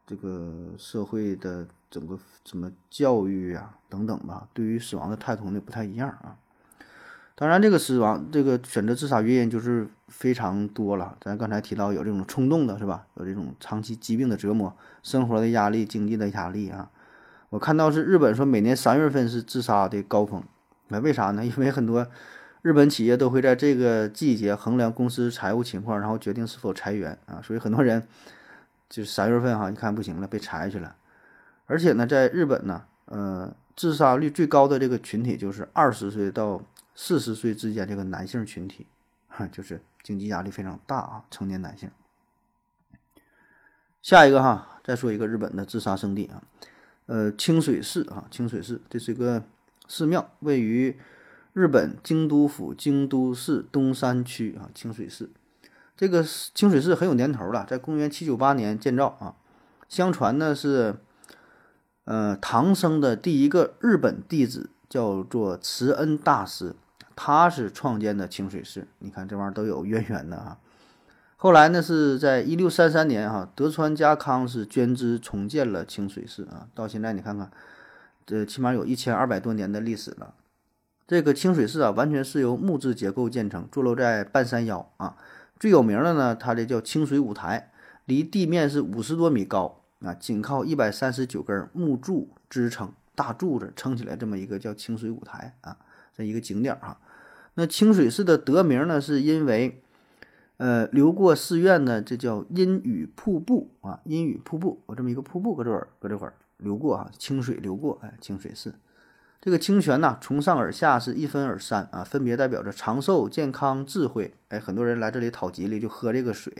这个社会的整个什么教育啊等等吧，对于死亡的态度呢不太一样啊。当然，这个死亡，这个选择自杀原因就是非常多了。咱刚才提到有这种冲动的，是吧？有这种长期疾病的折磨、生活的压力、经济的压力啊。我看到是日本说每年三月份是自杀的高峰，那为啥呢？因为很多日本企业都会在这个季节衡量公司财务情况，然后决定是否裁员啊。所以很多人就是三月份哈，一看不行了，被裁去了。而且呢，在日本呢，呃，自杀率最高的这个群体就是二十岁到。四十岁之间这个男性群体，哈，就是经济压力非常大啊，成年男性。下一个哈，再说一个日本的自杀圣地啊，呃，清水寺啊，清水寺这是一个寺庙，位于日本京都府京都市东山区啊，清水寺。这个清水寺很有年头了，在公元七九八年建造啊，相传呢是，呃，唐僧的第一个日本弟子叫做慈恩大师。他是创建的清水寺，你看这玩意儿都有渊源的啊。后来呢，是在一六三三年哈，德川家康是捐资重建了清水寺啊。到现在你看看，这起码有一千二百多年的历史了。这个清水寺啊，完全是由木质结构建成，坐落在半山腰啊。最有名的呢，它这叫清水舞台，离地面是五十多米高啊，仅靠一百三十九根木柱支撑，大柱子撑起来这么一个叫清水舞台啊，这一个景点啊。那清水寺的得名呢，是因为，呃，流过寺院呢，这叫阴雨瀑布啊，阴雨瀑布，我这么一个瀑布搁这儿，搁这块儿流过啊，清水流过，哎，清水寺，这个清泉呢，从上而下是一分而三啊，分别代表着长寿、健康、智慧，哎，很多人来这里讨吉利就喝这个水，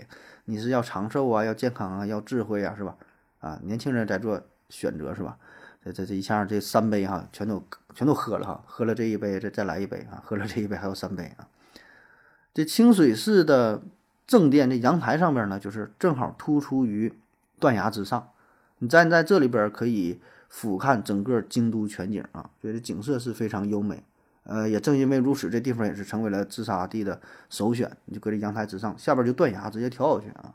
你是要长寿啊，要健康啊，要智慧啊，是吧？啊，年轻人在做选择是吧？这这这一下这三杯哈，全都全都喝了哈，喝了这一杯，再再来一杯啊，喝了这一杯还有三杯啊。这清水寺的正殿这阳台上边呢，就是正好突出于断崖之上，你站在这里边可以俯瞰整个京都全景啊，觉得景色是非常优美。呃，也正因为如此，这地方也是成为了自杀地的首选。你就搁这阳台之上，下边就断崖，直接跳下去啊。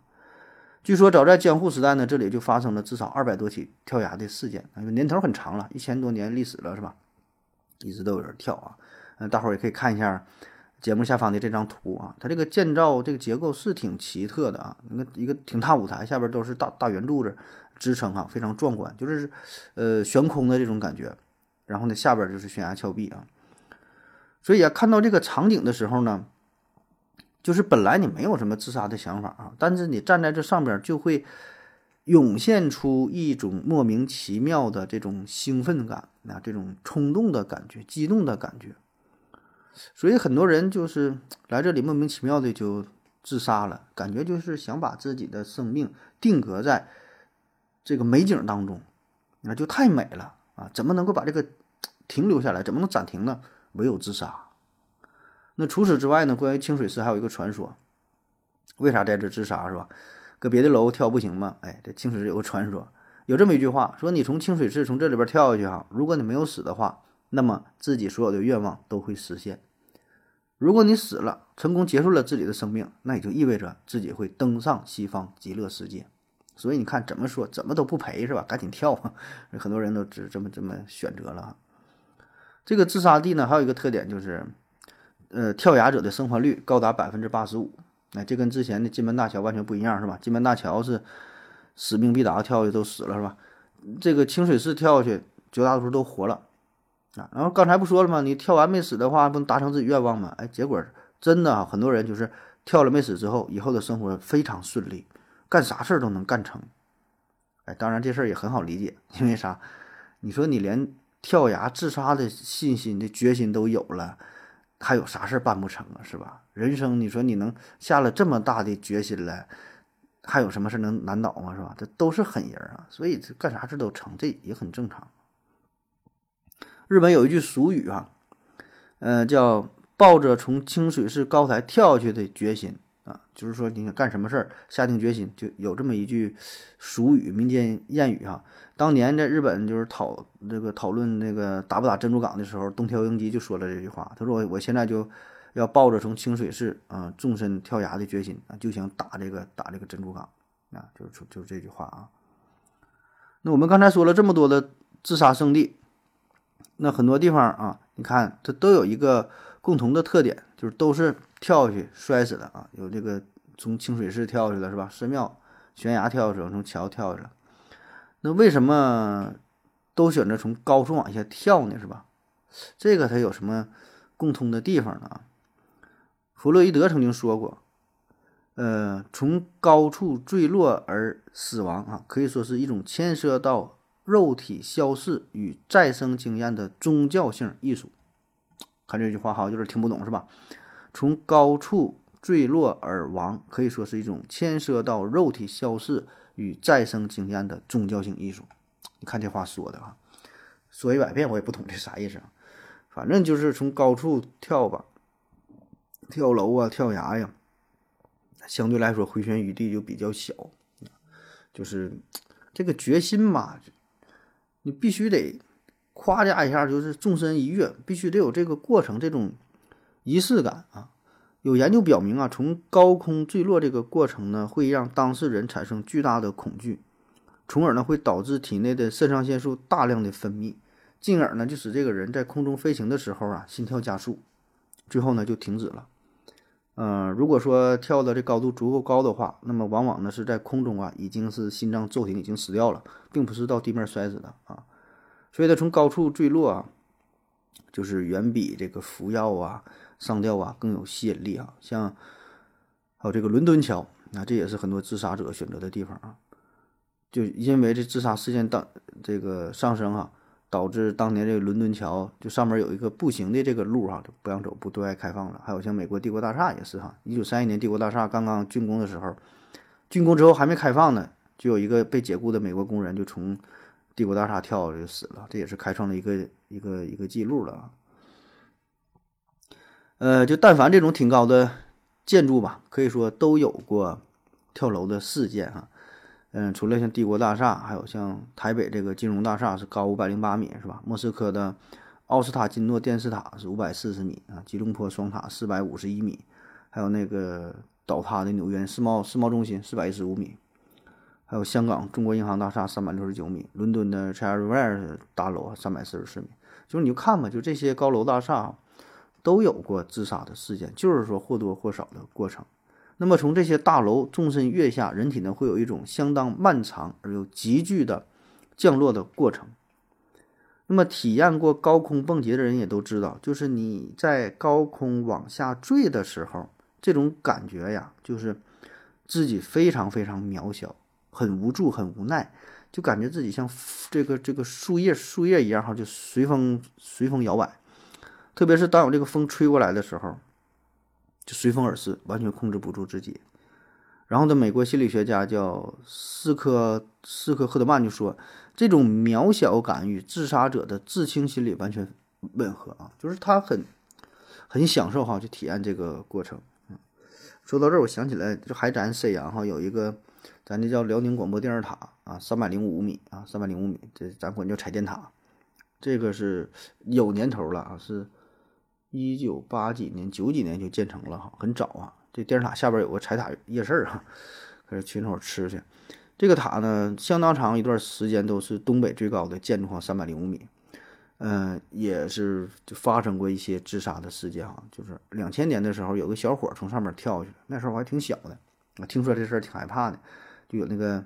据说早在江户时代呢，这里就发生了至少二百多起跳崖的事件，年头很长了，一千多年历史了，是吧？一直都有人跳啊。嗯，大伙儿也可以看一下节目下方的这张图啊，它这个建造这个结构是挺奇特的啊。你看一个挺大舞台，下边都是大大圆柱子支撑哈，非常壮观，就是呃悬空的这种感觉。然后呢，下边就是悬崖峭壁啊。所以啊，看到这个场景的时候呢。就是本来你没有什么自杀的想法啊，但是你站在这上边就会涌现出一种莫名其妙的这种兴奋感啊，这种冲动的感觉、激动的感觉。所以很多人就是来这里莫名其妙的就自杀了，感觉就是想把自己的生命定格在这个美景当中，那就太美了啊！怎么能够把这个停留下来？怎么能暂停呢？唯有自杀。那除此之外呢？关于清水寺还有一个传说，为啥在这自杀是吧？搁别的楼跳不行吗？哎，这清水寺有个传说，有这么一句话，说你从清水寺从这里边跳下去哈，如果你没有死的话，那么自己所有的愿望都会实现；如果你死了，成功结束了自己的生命，那也就意味着自己会登上西方极乐世界。所以你看怎么说怎么都不赔是吧？赶紧跳啊！很多人都只这么这么选择了。这个自杀地呢，还有一个特点就是，呃，跳崖者的生还率高达百分之八十五。哎，这跟之前的金门大桥完全不一样，是吧？金门大桥是使命必达，跳下去都死了，是吧？这个清水寺跳下去，绝大多数都活了啊。然后刚才不说了吗？你跳完没死的话，不能达成自己愿望吗？哎，结果真的，很多人就是跳了没死之后，以后的生活非常顺利，干啥事儿都能干成。哎，当然这事儿也很好理解，因为啥？你说你连跳崖自杀的信心、的决心都有了，还有啥事儿办不成啊？是吧？人生，你说你能下了这么大的决心了，还有什么事能难倒吗？是吧？这都是狠人啊，所以干啥事都成，这也很正常。日本有一句俗语啊，呃，叫抱着从清水寺高台跳下去的决心啊，就是说你想干什么事儿，下定决心，就有这么一句俗语，民间谚语哈、当年在日本就是讨这个讨论那个打不打珍珠港的时候，东条英机就说了这句话，他说我我现在就要抱着从清水寺啊纵身跳崖的决心啊，就想打这个打这个珍珠港啊，就是就是这句话啊。那我们刚才说了这么多的自杀圣地，那很多地方啊，你看它都有一个共同的特点，就是都是跳下去摔死的啊，有这个从清水寺跳下去了是吧？寺庙悬崖跳下去了，从桥跳下去了。那为什么都选择从高处往下跳呢？是吧？这个它有什么共通的地方呢？弗洛伊德曾经说过，呃，从高处坠落而死亡啊，可以说是一种牵涉到肉体消逝与再生经验的宗教性艺术。看这句话好，有点听不懂是吧？从高处坠落而亡，可以说是一种牵涉到肉体消逝与再生经验的宗教性艺术。你看这话说的啊，说一百遍我也不懂这啥意思啊。反正就是从高处跳吧，跳楼啊，跳崖呀，相对来说回旋余地就比较小。就是这个决心吧，你必须得夸加一下，就是纵身一跃，必须得有这个过程，这种仪式感啊。有研究表明啊，从高空坠落这个过程呢，会让当事人产生巨大的恐惧，从而呢会导致体内的肾上腺素大量的分泌，进而呢就使这个人在空中飞行的时候啊心跳加速，最后呢就停止了。呃，如果说跳的这高度足够高的话，那么往往呢是在空中啊已经是心脏骤停，已经死掉了，并不是到地面摔死的啊。所以呢，从高处坠落啊，就是远比这个服药啊、上吊啊更有吸引力啊。像还有这个伦敦桥，那这也是很多自杀者选择的地方啊。就因为这自杀事件当这个上升啊，导致当年这个伦敦桥就上面有一个步行的这个路哈、就不让走，不对外开放了。还有像美国帝国大厦也是哈，一九三一年帝国大厦刚刚竣工的时候，竣工之后还没开放呢，就有一个被解雇的美国工人就从帝国大厦跳就死了，这也是开创了一个一个一个记录了啊。呃，就但凡这种挺高的建筑吧，可以说都有过跳楼的事件啊。嗯，除了像帝国大厦，还有像台北这个金融大厦是高五百零八米，是吧？莫斯科的奥斯塔金诺电视塔是五百四十米啊，吉隆坡双塔四百五十一米，还有那个倒塌的纽约世贸世贸中心四百一十五米，还有香港中国银行大厦三百六十九米，伦敦的 Cherry Ware 大楼三百四十四米。就是你就看吧，就这些高楼大厦都有过自杀的事件，就是说或多或少的过程。那么从这些大楼纵身跃下，人体呢会有一种相当漫长而又急剧的降落的过程。那么体验过高空蹦极的人也都知道，就是你在高空往下坠的时候，这种感觉呀，就是自己非常非常渺小，很无助，很无奈，就感觉自己像这个这个树叶树叶一样哈，就随风随风摇摆。特别是当有这个风吹过来的时候。就随风而逝，完全控制不住自己。然后呢，美国心理学家叫斯科斯科赫德曼就说，这种渺小感与自杀者的自轻心理完全吻合啊，就是他很很享受哈，去体验这个过程。说到这儿，我想起来，就还咱沈阳哈有一个，咱这叫辽宁广播电视塔啊，三百零五米啊，三百零五米，这咱管叫彩电塔。这个是有年头了啊，是。一九八几年、九几年就建成了哈，很早啊。这电视塔下边有个彩塔夜市哈，可是去那会儿吃去。这个塔呢，相当长一段时间都是东北最高的建筑，三百零五米。嗯，也是就发生过一些自杀的事件哈，就是两千年的时候，有个小伙从上面跳下去，那时候我还挺小的，我听说这事儿挺害怕的，就有那个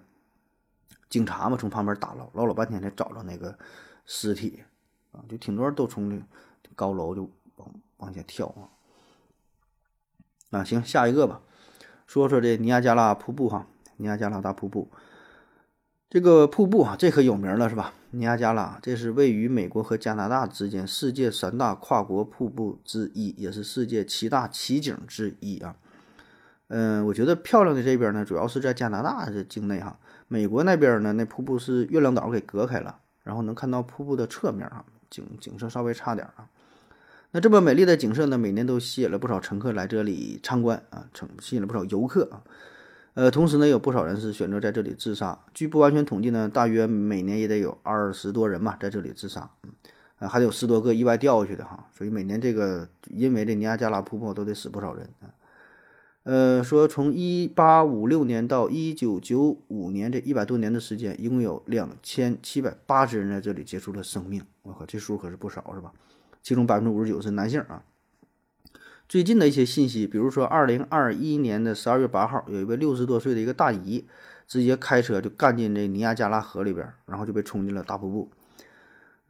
警察嘛，从旁边打捞，捞了半天才找着那个尸体啊，就挺多人都从这高楼就往往下跳啊。啊，行，下一个吧，说说这尼亚加拉瀑布哈，尼亚加拉大瀑布。这个瀑布啊，这可有名了是吧？尼亚加拉，这是位于美国和加拿大之间世界三大跨国瀑布之一，也是世界七大奇景之一啊。嗯，我觉得漂亮的这边呢，主要是在加拿大的境内哈。美国那边呢，那瀑布是月亮岛给隔开了，然后能看到瀑布的侧面啊，景景色稍微差点啊。那这么美丽的景色呢，每年都吸引了不少乘客来这里参观啊，成吸引了不少游客啊。呃，同时呢，有不少人是选择在这里自杀。据不完全统计呢，大约每年也得有二十多人嘛，在这里自杀。嗯，啊，还有十多个意外掉下去的哈。所以每年这个因为这尼亚加拉瀑布都得死不少人啊。呃，说从一八五六年到一九九五年这一百多年的时间，一共有两千七百八十人在这里结束了生命。我靠，这数可是不少是吧？其中百分之五十九是男性啊。最近的一些信息，比如说，二零二一年的十二月八号，有一位六十多岁的一个大姨，直接开车就干进这尼亚加拉河里边，然后就被冲进了大瀑布。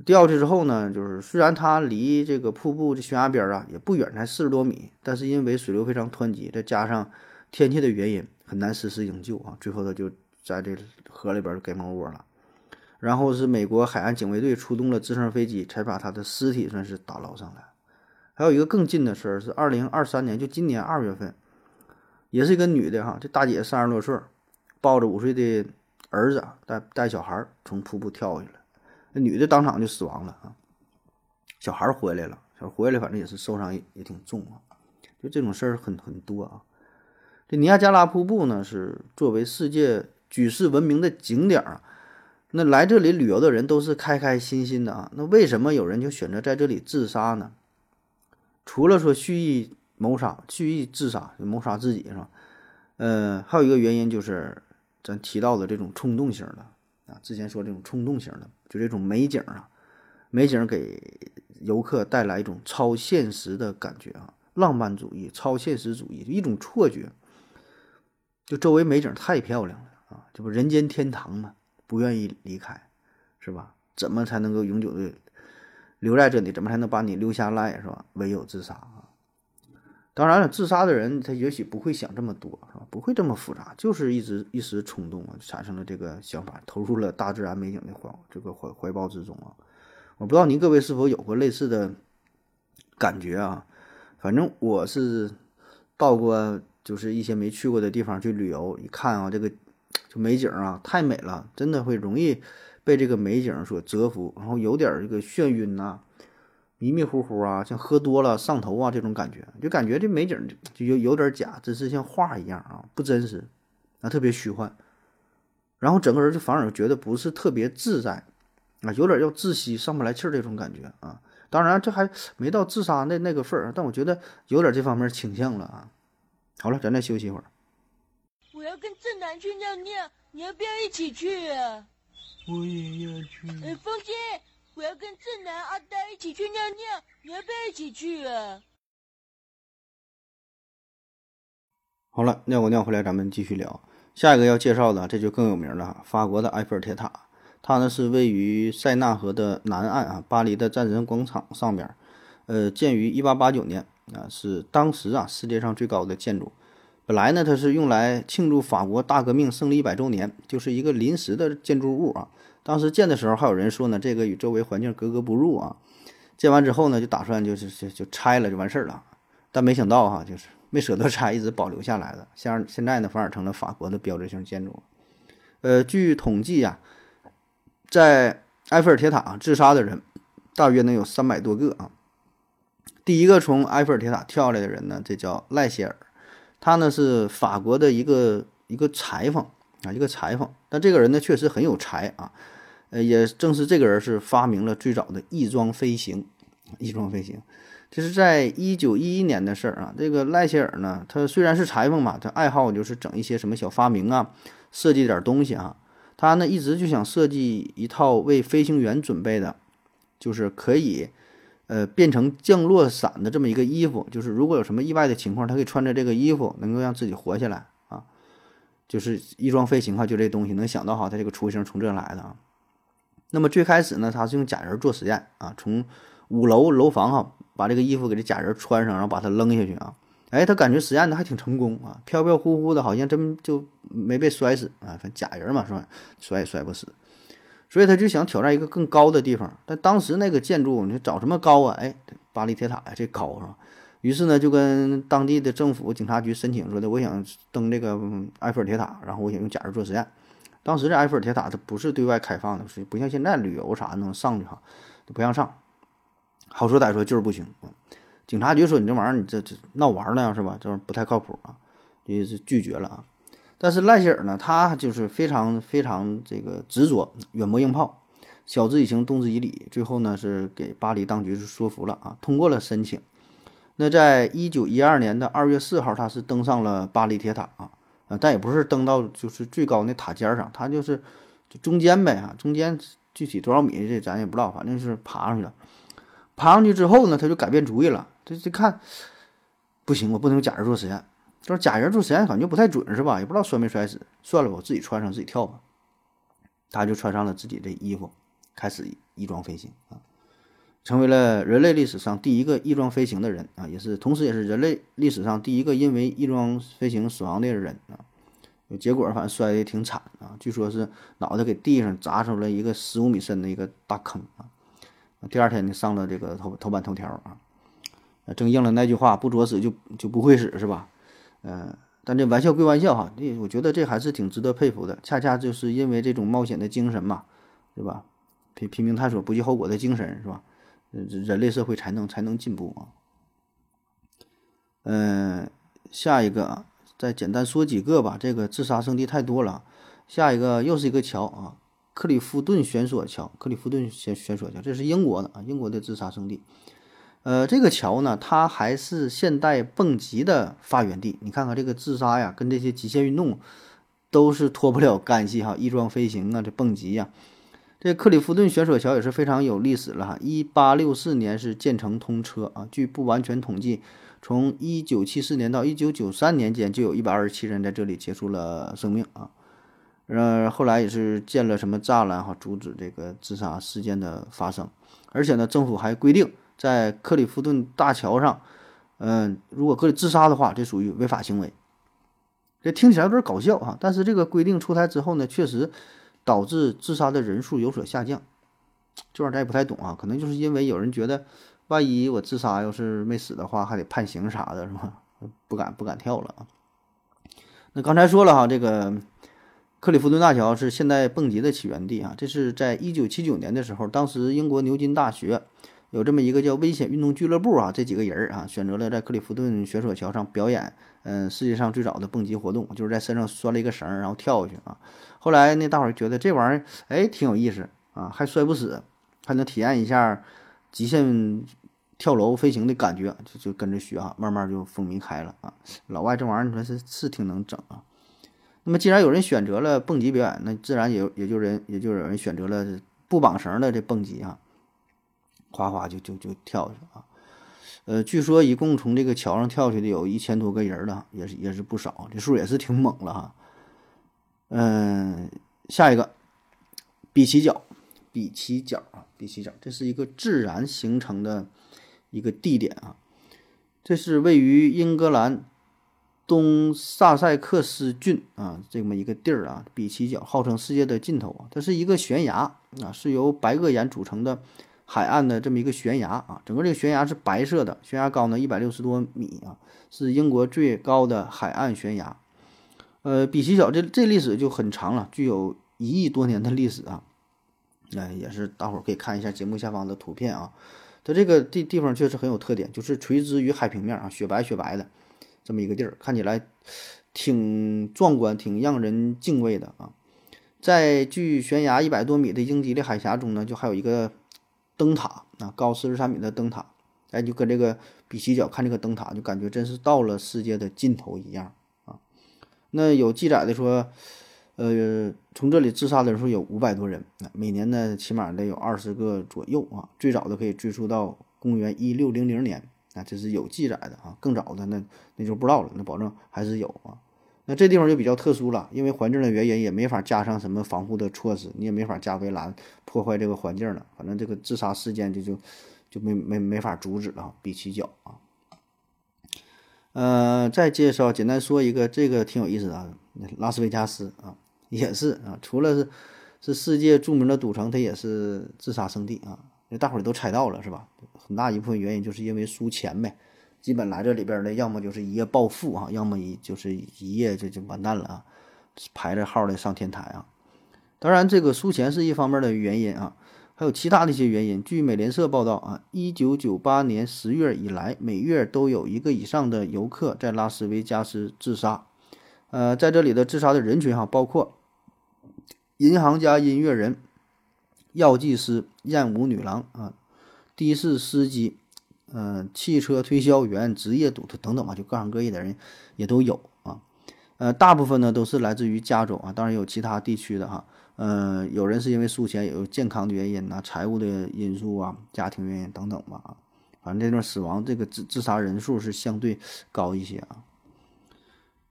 掉下去之后呢，就是虽然它离这个瀑布的悬崖边啊也不远，才四十多米，但是因为水流非常湍急，再加上天气的原因，很难实施营救啊。最后他就在这河里边就给蒙窝了。然后是美国海岸警卫队出动了直升飞机，才把他的尸体算是打捞上来。还有一个更近的事儿是二零二三年，就今年二月份，也是一个女的哈，这大姐三十多岁，抱着五岁的儿子带带小孩从瀑布跳下来，那女的当场就死亡了啊，小孩回来了，小孩回来反正也是受伤也也挺重啊，就这种事儿很很多啊。这尼亚加拉瀑布呢是作为世界举世闻名的景点啊，那来这里旅游的人都是开开心心的啊，那为什么有人就选择在这里自杀呢？除了说蓄意谋杀、蓄意自杀、谋杀自己是吧？呃，还有一个原因就是咱提到的这种冲动型的啊，之前说这种冲动型的，就这种美景啊，美景给游客带来一种超现实的感觉啊，浪漫主义、超现实主义，一种错觉，就周围美景太漂亮了啊，这不人间天堂嘛，不愿意离开，是吧？怎么才能够永久的？留在这里，怎么才能把你留下来，是吧？唯有自杀啊！当然了，自杀的人他也许不会想这么多，是吧？不会这么复杂，就是一直一时冲动啊，产生了这个想法，投入了大自然美景的怀这个怀怀抱之中啊！我不知道您各位是否有过类似的感觉啊？反正我是到过，就是一些没去过的地方去旅游，一看啊，这个就美景啊，太美了，真的会容易。被这个美景所折服，然后有点这个眩晕呐，迷迷糊糊啊，像喝多了上头啊这种感觉，就感觉这美景就有有点假，真是像画一样啊，不真实，啊特别虚幻，然后整个人就反而觉得不是特别自在，啊有点要窒息、上不来气儿这种感觉啊。当然这还没到自杀那那个份儿，但我觉得有点这方面倾向了啊。好了，咱再休息一会儿。我要跟正南去尿尿，你要不要一起去啊？我也要去。哎，风姐，我要跟正南、阿呆一起去尿尿，你要不要一起去啊？好了，尿过尿回来，咱们继续聊。下一个要介绍的，这就更有名了，法国的埃菲尔铁塔。它呢是位于塞纳河的南岸啊，巴黎的战神广场上边。呃，建于1889年啊，是当时啊世界上最高的建筑。本来呢，它是用来庆祝法国大革命胜利一百周年，就是一个临时的建筑物啊。当时建的时候，还有人说呢，这个与周围环境格格不入啊。建完之后呢，就打算就是就就拆了就完事儿了。但没想到哈，就是没舍得拆，一直保留下来的。像现在呢，反而成了法国的标志性建筑。呃，据统计呀，在埃菲尔铁塔自杀的人大约能有三百多个啊。第一个从埃菲尔铁塔跳下来的人呢，这叫赖歇尔。他呢是法国的一个一个裁缝啊，一个裁缝。但这个人呢确实很有才啊，呃，也正是这个人是发明了最早的翼装飞行。翼装飞行，这是在一九一一年的事儿啊。这个赖歇尔呢，他虽然是裁缝嘛，他爱好就是整一些什么小发明啊，设计点东西啊。他呢一直就想设计一套为飞行员准备的就是可以呃变成降落伞的这么一个衣服，就是如果有什么意外的情况，他可以穿着这个衣服能够让自己活下来啊。就是翼装飞行哈，就这东西能想到哈，它这个雏形从这来的啊。那么最开始呢，他是用假人做实验啊，从五楼楼房哈把这个衣服给这假人穿上，然后把它扔下去啊。哎，他感觉实验的还挺成功啊，飘飘忽忽的，好像真就没被摔死啊。反正假人嘛，是吧？摔也摔不死。所以他就想挑战一个更高的地方。但当时那个建筑，你说找什么高啊？哎，巴黎铁塔呀，这高是吧？于是呢，就跟当地的政府警察局申请说的，我想登这个埃菲尔铁塔，然后我想用假人做实验。当时这埃菲尔铁塔它不是对外开放的，是不像现在旅游啥能上去哈，不让上。好说歹说就是不行。警察局说你这玩意儿，你这这闹玩呢是吧？这玩意儿不太靠谱啊，就是拒绝了啊。但是赖希尔呢，他就是非常非常这个执着，软磨硬泡，晓之以情，动之以理，最后呢是给巴黎当局是说服了啊，通过了申请。那在一九一二年的二月四号，他是登上了巴黎铁塔啊。但也不是登到就是最高那塔尖上，他就是就中间呗啊，中间具体多少米这咱也不知道，反正是爬上去了。爬上去之后呢，他就改变主意了，这这看不行，我不能假人做实验，就是假人做实验感觉不太准是吧？也不知道摔没摔死，算了，我自己穿上自己跳吧。他就穿上了自己的衣服，开始翼装飞行啊。成为了人类历史上第一个翼装飞行的人啊，也是同时也是人类历史上第一个因为翼装飞行死亡的人啊。结果反正摔的挺惨啊，据说是脑袋给地上砸出了一个十五米深的一个大坑啊。第二天呢上了这个头头版头条啊，正应了那句话，不作死就就不会死是吧？呃，但这玩笑归玩笑哈，这我觉得这还是挺值得佩服的，恰恰就是因为这种冒险的精神嘛，对吧？拼拼命探索不计后果的精神是吧？人类社会才能才能进步啊。嗯，下一个啊，再简单说几个吧。这个自杀圣地太多了。下一个又是一个桥啊，克里夫顿悬索桥。克里夫顿悬悬索桥，这是英国的啊，英国的自杀圣地。呃，这个桥呢，它还是现代蹦极的发源地。你看看这个自杀呀，跟这些极限运动都是脱不了干系哈。翼装飞行啊，这蹦极呀。这克里夫顿悬索桥也是非常有历史了哈，一八六四年是建成通车啊。据不完全统计，从一九七四年到一九九三年间，就有一百二十七人在这里结束了生命啊。呃，后来也是建了什么栅栏哈，阻止这个自杀事件的发生。而且呢，政府还规定，在克里夫顿大桥上，嗯，如果可以自杀的话，这属于违法行为。这听起来有点搞笑哈，但是这个规定出台之后呢，确实。导致自杀的人数有所下降，这玩意儿咱也不太懂啊，可能就是因为有人觉得，万一我自杀要是没死的话，还得判刑啥的，是吧？不敢不敢跳了啊。那刚才说了哈，这个克里夫顿大桥是现代蹦极的起源地啊，这是在一九七九年的时候，当时英国牛津大学有这么一个叫危险运动俱乐部啊，这几个人啊，选择了在克里夫顿悬索桥上表演。嗯，世界上最早的蹦极活动就是在身上拴了一个绳，然后跳下去啊。后来那大伙儿觉得这玩意儿哎挺有意思啊，还摔不死，还能体验一下极限跳楼飞行的感觉，就就跟着学啊，慢慢就风靡开了啊。老外这玩意儿你说是是挺能整啊。那么既然有人选择了蹦极表演，那自然也也就人也就有人选择了不绑绳的这蹦极啊，哗哗就就就跳下去啊。呃，据说一共从这个桥上跳下去的有一千多个人了，也是也是不少，这数也是挺猛了哈。嗯，下一个，比奇角，比奇角啊，比奇角，这是一个自然形成的一个地点啊，这是位于英格兰东萨塞克斯郡啊这么一个地儿啊，比奇角号称世界的尽头啊，它是一个悬崖啊，是由白垩岩组成的。海岸的这么一个悬崖啊，整个这个悬崖是白色的，悬崖高呢一百六十多米啊，是英国最高的海岸悬崖。呃，比奇角这这历史就很长了，具有一亿多年的历史啊。哎，也是大伙儿可以看一下节目下方的图片啊。它这个地地方确实很有特点，就是垂直于海平面啊，雪白雪白的这么一个地儿，看起来挺壮观，挺让人敬畏的啊。在距悬崖一百多米的英吉利海峡中呢，就还有一个。灯塔啊，高四十三米的灯塔，哎，就跟这个比奇角看这个灯塔，就感觉真是到了世界的尽头一样啊。那有记载的说，呃，从这里自杀的人数有五百多人，每年呢起码得有二十个左右啊。最早的可以追溯到公元一六零零年啊，这是有记载的啊。更早的那那就不知道了，那保证还是有啊。那这地方就比较特殊了，因为环境的原因，也没法加上什么防护的措施，你也没法加围栏破坏这个环境了。反正这个自杀事件就就就没没没法阻止了，比起脚啊。呃，再介绍简单说一个，这个挺有意思的，拉斯维加斯啊，也是啊，除了是是世界著名的赌城，它也是自杀圣地啊。那大伙都猜到了是吧？很大一部分原因就是因为输钱呗。基本来这里边的，要么就是一夜暴富啊，要么一就是一夜就就完蛋了啊，排着号的上天台啊。当然，这个输钱是一方面的原因啊，还有其他的一些原因。据美联社报道啊，一九九八年十月以来，每月都有一个以上的游客在拉斯维加斯自杀。呃，在这里的自杀的人群哈，包括银行家、音乐人、药剂师、艳舞女郎啊、的士司机。嗯，汽车推销员、职业赌徒等等吧，就各行各业的人也都有啊。呃，大部分呢都是来自于加州啊，当然有其他地区的哈。呃，有人是因为输钱，有健康的原因呐，财务的因素啊，家庭原因等等吧。反正这段死亡这个自自杀人数是相对高一些啊。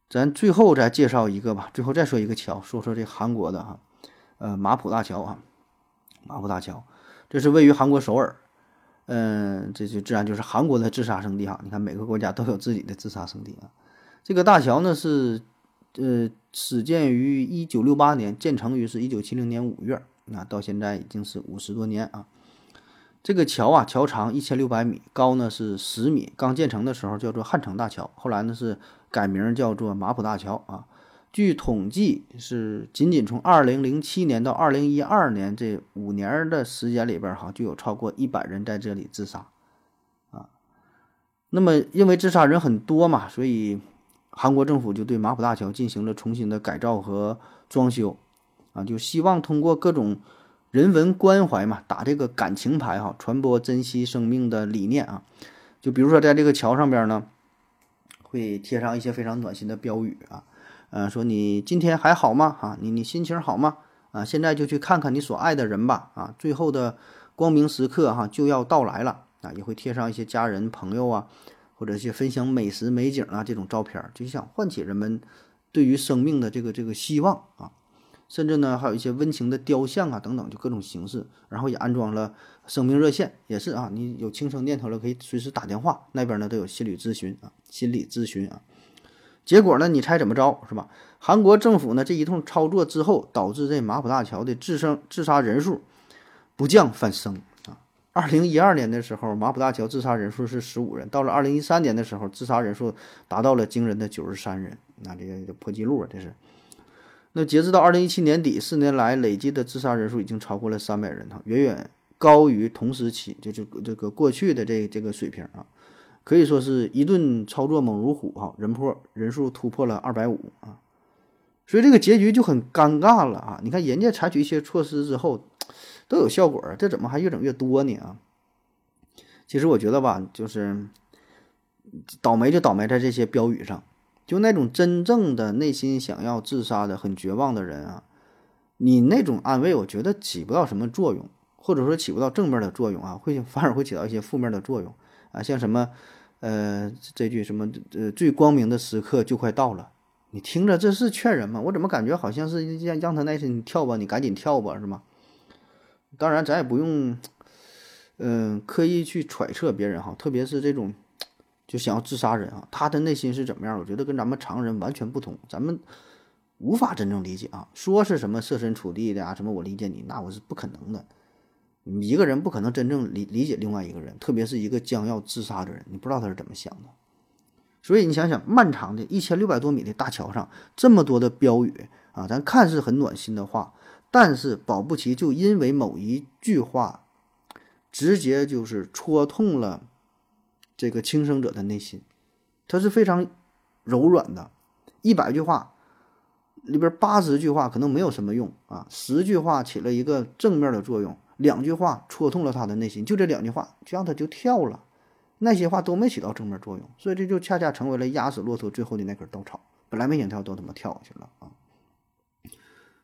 咱最后再介绍一个吧，最后再说一个桥，说说这韩国的哈，呃，马浦大桥啊，马浦大桥，这是位于韩国首尔。嗯，这就自然就是韩国的自杀圣地哈。你看每个国家都有自己的自杀圣地啊。这个大桥呢是，呃，始建于一九六八年，建成于是一九七零年五月，那到现在已经是五十多年啊。这个桥啊，桥长一千六百米，高呢是十米。刚建成的时候叫做汉城大桥，后来呢是改名叫做马浦大桥啊。据统计，是仅仅从二零零七年到二零一二年这五年的时间里边，哈，就有超过一百人在这里自杀，啊，那么因为自杀人很多嘛，所以韩国政府就对马浦大桥进行了重新的改造和装修，啊，就希望通过各种人文关怀嘛，打这个感情牌哈，传播珍惜生命的理念啊，就比如说在这个桥上边呢，会贴上一些非常暖心的标语啊。嗯，说你今天还好吗？哈，你你心情好吗？啊，现在就去看看你所爱的人吧。啊，最后的光明时刻哈就要到来了。啊，也会贴上一些家人朋友啊，或者一些分享美食美景啊这种照片，就想唤起人们对于生命的这个这个希望啊。甚至呢，还有一些温情的雕像啊等等，就各种形式。然后也安装了生命热线，也是啊，你有轻生念头了可以随时打电话，那边呢都有心理咨询啊，心理咨询啊。结果呢？你猜怎么着是吧？韩国政府呢这一通操作之后，导致这马浦大桥的自生自杀人数不降反升啊！二零一二年的时候，马浦大桥自杀人数是十五人，到了二零一三年的时候，自杀人数达到了惊人的九十三人，那这个破纪录啊！这是。那截止到二零一七年底，四年来累计的自杀人数已经超过了三百人哈，远远高于同时期就这这个过去的这这个水平啊。可以说是一顿操作猛如虎哈，人破人数突破了二百五啊，所以这个结局就很尴尬了啊！你看人家采取一些措施之后都有效果，这怎么还越整越多呢啊？其实我觉得吧，就是倒霉就倒霉在这些标语上，就那种真正的内心想要自杀的很绝望的人啊，你那种安慰，我觉得起不到什么作用，或者说起不到正面的作用啊，会反而会起到一些负面的作用。啊，像什么，呃，这句什么，呃，最光明的时刻就快到了。你听着，这是劝人吗？我怎么感觉好像是让让他那是你跳吧，你赶紧跳吧，是吗？当然，咱也不用，嗯，刻意去揣测别人哈，特别是这种就想要自杀人啊，他的内心是怎么样？我觉得跟咱们常人完全不同，咱们无法真正理解啊。说是什么设身处地的啊，什么我理解你，那我是不可能的。你一个人不可能真正理理解另外一个人，特别是一个将要自杀的人，你不知道他是怎么想的。所以你想想，漫长的一千六百多米的大桥上，这么多的标语啊，咱看似很暖心的话，但是保不齐就因为某一句话，直接就是戳痛了这个轻生者的内心。他是非常柔软的，一百句话里边八十句话可能没有什么用啊，十句话起了一个正面的作用。两句话戳痛了他的内心，就这两句话就让他就跳了，那些话都没起到正面作用，所以这就恰恰成为了压死骆驼最后的那根稻草。本来没想跳，都他妈跳下去了啊！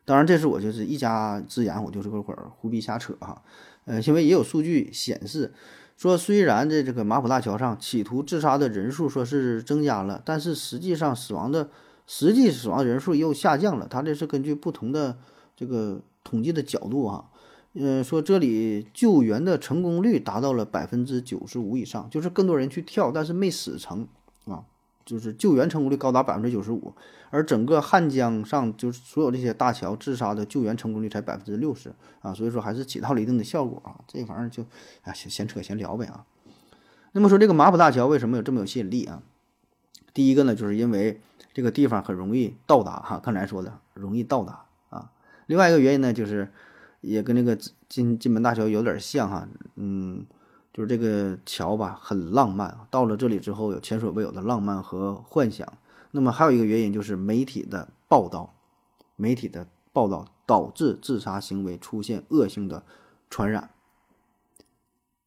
当然，这是我就是一家之言，我就是个会儿胡逼瞎扯哈。呃，因为也有数据显示，说虽然在这个马浦大桥上企图自杀的人数说是增加了，但是实际上死亡的实际死亡人数又下降了。它这是根据不同的这个统计的角度哈。嗯，说这里救援的成功率达到了百分之九十五以上，就是更多人去跳，但是没死成啊，就是救援成功率高达百分之九十五。而整个汉江上，就是所有这些大桥自杀的救援成功率才百分之六十啊，所以说还是起到了一定的效果啊。这玩意儿就啊，闲闲扯闲聊呗啊。那么说这个马浦大桥为什么有这么有吸引力啊？第一个呢，就是因为这个地方很容易到达哈，刚才说的容易到达啊。另外一个原因呢，就是也跟那个金金门大桥有点像哈，嗯，就是这个桥吧很浪漫，到了这里之后有前所未有的浪漫和幻想。那么还有一个原因就是媒体的报道，媒体的报道导致自杀行为出现恶性的传染，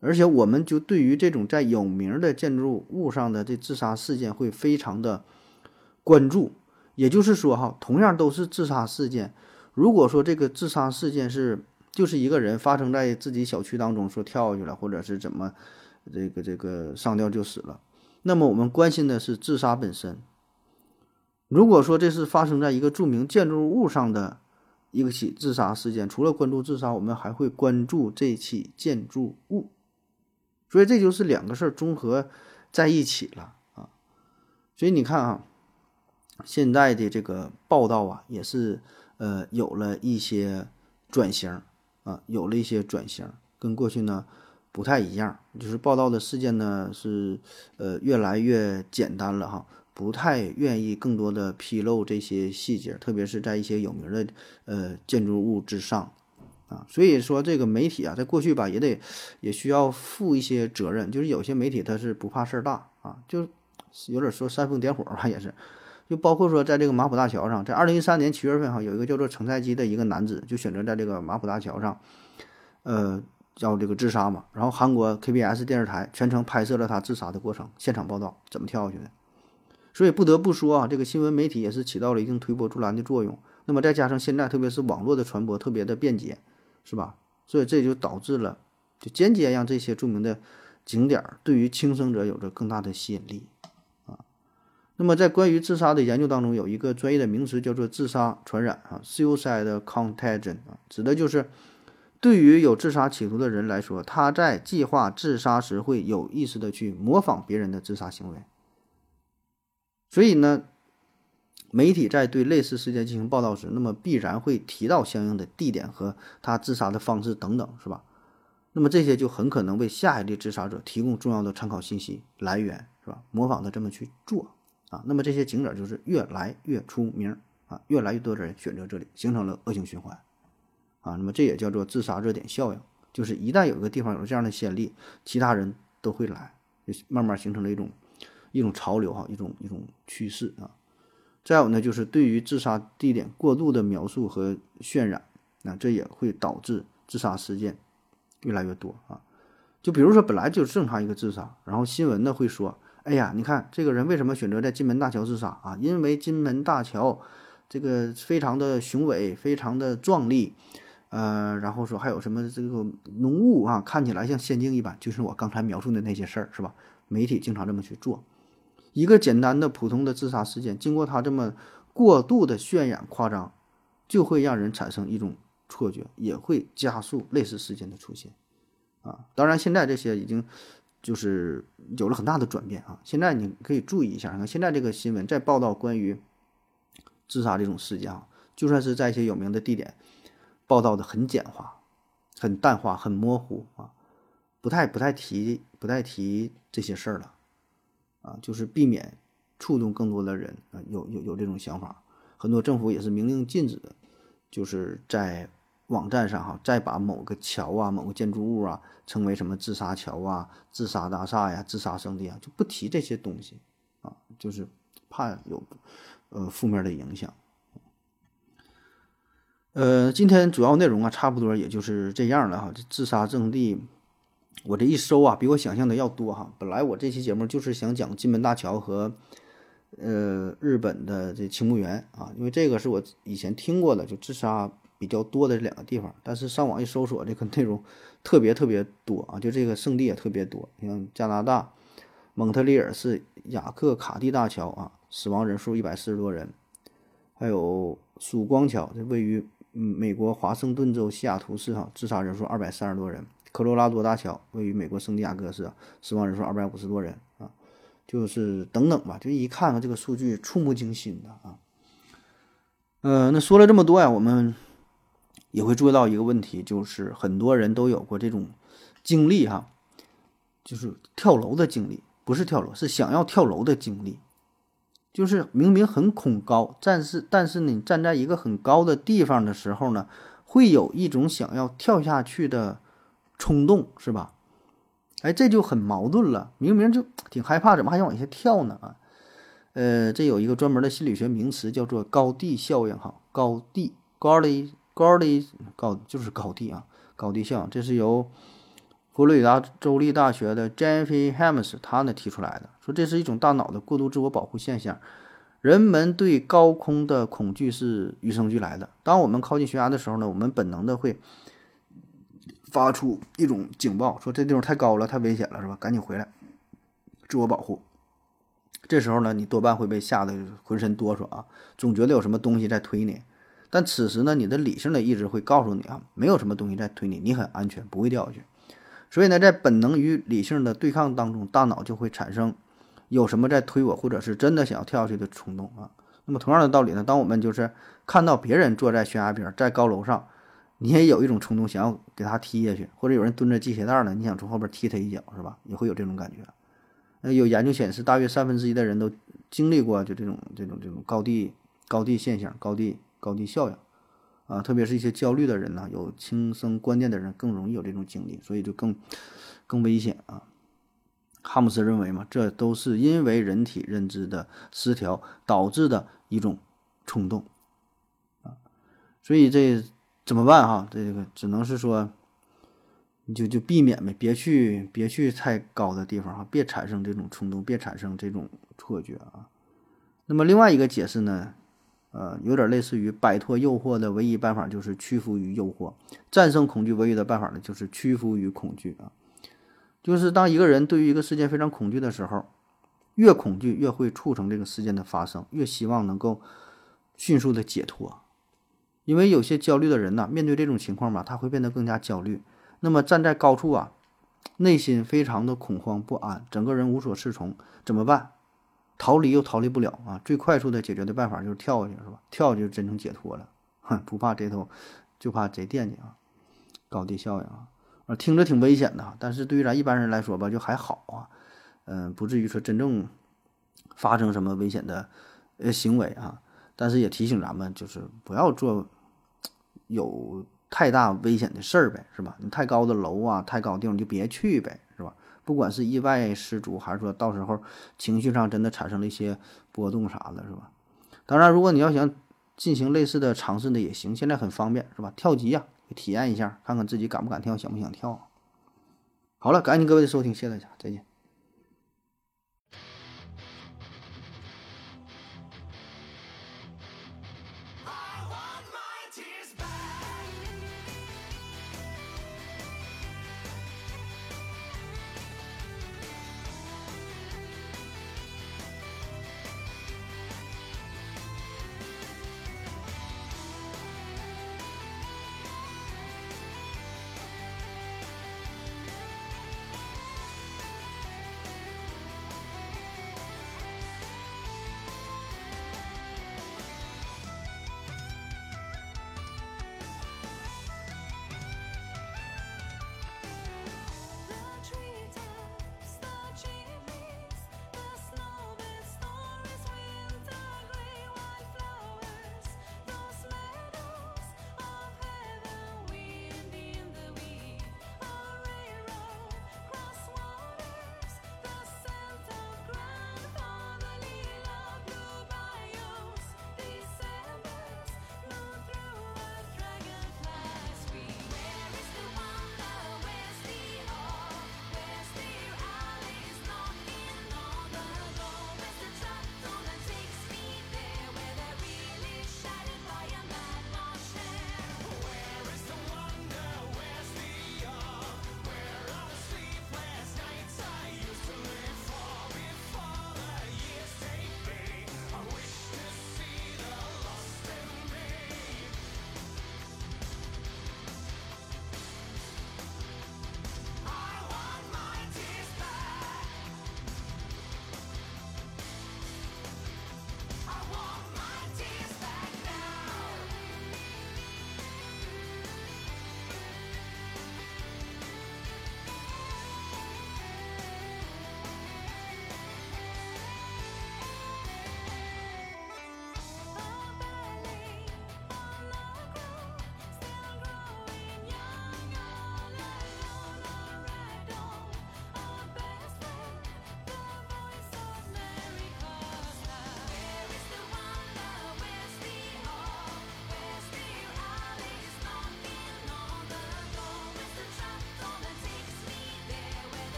而且我们就对于这种在有名的建筑物上的这自杀事件会非常的关注。也就是说，哈，同样都是自杀事件，如果说这个自杀事件是就是一个人发生在自己小区当中说跳下去了，或者是怎么这个这个上吊就死了，那么我们关心的是自杀本身。如果说这是发生在一个著名建筑物上的一个起自杀事件，除了关注自杀，我们还会关注这起建筑物，所以这就是两个事儿综合在一起了啊。所以你看啊，现在的这个报道啊，也是呃有了一些转型啊，有了一些转型，跟过去呢不太一样，就是报道的事件呢是呃越来越简单了哈。不太愿意更多的披露这些细节，特别是在一些有名的呃建筑物之上，啊，所以说这个媒体啊，在过去吧也得也需要负一些责任，就是有些媒体他是不怕事儿大啊，就有点说煽风点火吧，也是，就包括说在这个马浦大桥上，在二零一三年七月份哈，有一个叫做程赛基的一个男子就选择在这个马浦大桥上，呃，叫这个自杀嘛，然后韩国 KBS 电视台全程拍摄了他自杀的过程，现场报道怎么跳下去的。所以不得不说啊，这个新闻媒体也是起到了一定推波助澜的作用。那么再加上现在特别是网络的传播特别的便捷，是吧？所以这就导致了，就间接让这些著名的景点对于轻生者有着更大的吸引力。那么在关于自杀的研究当中，有一个专业的名词叫做自杀传染啊，suicide contagion 啊，指的就是对于有自杀企图的人来说，他在计划自杀时会有意识的去模仿别人的自杀行为。所以呢，媒体在对类似事件进行报道时，那么必然会提到相应的地点和他自杀的方式等等，是吧？那么这些就很可能为下一例自杀者提供重要的参考信息来源，是吧？模仿的这么去做啊，那么这些景点就是越来越出名啊，越来越多的人选择这里，形成了恶性循环啊。那么这也叫做自杀热点效应，就是一旦有一个地方有这样的先例，其他人都会来，就慢慢形成了一种。一种潮流哈，一种一种趋势啊。再有呢，就是对于自杀地点过度的描述和渲染，那这也会导致自杀事件越来越多啊。就比如说，本来就是正常一个自杀，然后新闻呢会说：“哎呀，你看这个人为什么选择在金门大桥自杀啊？因为金门大桥这个非常的雄伟，非常的壮丽，呃，然后说还有什么这个浓雾啊，看起来像仙境一般，就是我刚才描述的那些事儿，是吧？媒体经常这么去做。”一个简单的普通的自杀事件，经过他这么过度的渲染夸张，就会让人产生一种错觉，也会加速类似事件的出现，啊，当然现在这些已经就是有了很大的转变啊。现在你可以注意一下，看现在这个新闻在报道关于自杀这种事件啊，就算是在一些有名的地点，报道的很简化、很淡化、很模糊啊，不太不太提不太提这些事儿了。啊，就是避免触动更多的人啊，有有有这种想法，很多政府也是明令禁止的，就是在网站上哈，再把某个桥啊、某个建筑物啊称为什么自杀桥啊、自杀大厦呀、自杀圣地啊，就不提这些东西啊，就是怕有呃负面的影响。呃，今天主要内容啊，差不多也就是这样了哈，这自杀圣地。我这一搜啊，比我想象的要多哈。本来我这期节目就是想讲金门大桥和呃，日本的这青木原啊，因为这个是我以前听过的，就自杀比较多的这两个地方。但是上网一搜索，这个内容特别特别多啊，就这个圣地也特别多。你像加拿大蒙特利尔市雅克卡蒂大桥啊，死亡人数一百四十多人；还有曙光桥，这位于美国华盛顿州西雅图市哈，自杀人数二百三十多人；科罗拉多大桥位于美国圣地亚哥市，死亡人数二百五十多人啊。就是等等吧，就一看看这个数据，触目惊心的啊。呃，那说了这么多呀，我们也会注意到一个问题，就是很多人都有过这种经历哈，就是跳楼的经历，不是跳楼，是想要跳楼的经历。就是明明很恐高，但是但是你站在一个很高的地方的时候呢，会有一种想要跳下去的冲动，是吧？哎，这就很矛盾了。明明就 挺害怕，怎么还想往下跳呢？啊，呃，这有一个专门的心理学名词，叫做高地效应。哈，高地，高地，高地，高就是高地啊，高地效应。这是由佛罗里达州立大学的 Jeffrey Hames 他呢提出来的，说这是一种大脑的过度自我保护现象。人们对高空的恐惧是与生俱来的。当我们靠近悬崖的时候呢，我们本能的会。发出一种警报，说这地方太高了，太危险了，是吧？赶紧回来，自我保护。这时候呢，你多半会被吓得浑身哆嗦啊，总觉得有什么东西在推你。但此时呢，你的理性的意志会告诉你啊，没有什么东西在推你，你很安全，不会掉下去。所以呢，在本能与理性的对抗当中，大脑就会产生有什么在推我，或者是真的想要跳下去的冲动啊。那么同样的道理呢，当我们就是看到别人坐在悬崖边，在高楼上。你也有一种冲动，想要给他踢下去，或者有人蹲着系鞋带呢，你想从后边踢他一脚，是吧？也会有这种感觉。呃，有研究显示，大约三分之一的人都经历过就这种这种这种高地高地现象、高地高低效应啊，特别是一些焦虑的人呢，有轻生观念的人更容易有这种经历，所以就更更危险啊。哈姆斯认为嘛，这都是因为人体认知的失调导致的一种冲动啊，所以这。怎么办哈？这个只能是说，你就就避免呗，别去别去太高的地方哈，别产生这种冲动，别产生这种错觉啊。那么另外一个解释呢，呃，有点类似于摆脱诱惑的唯一办法就是屈服于诱惑，战胜恐惧唯一的办法呢就是屈服于恐惧啊。就是当一个人对于一个事件非常恐惧的时候，越恐惧越会促成这个事件的发生，越希望能够迅速的解脱。因为有些焦虑的人呢，面对这种情况吧，他会变得更加焦虑。那么站在高处啊，内心非常的恐慌不安，整个人无所适从，怎么办？逃离又逃离不了啊！最快速的解决的办法就是跳下去，是吧？跳就真正解脱了。哼，不怕贼偷，就怕贼惦记啊！高地效应啊，啊，听着挺危险的，但是对于咱一般人来说吧，就还好啊。嗯，不至于说真正发生什么危险的呃行为啊。但是也提醒咱们，就是不要做。有太大危险的事儿呗，是吧？你太高的楼啊，太高的地方你就别去呗，是吧？不管是意外失足，还是说到时候情绪上真的产生了一些波动啥的，是吧？当然，如果你要想进行类似的尝试的，也行，现在很方便，是吧？跳级呀，体验一下，看看自己敢不敢跳，想不想跳。好了，感谢各位的收听，谢谢大家，再见。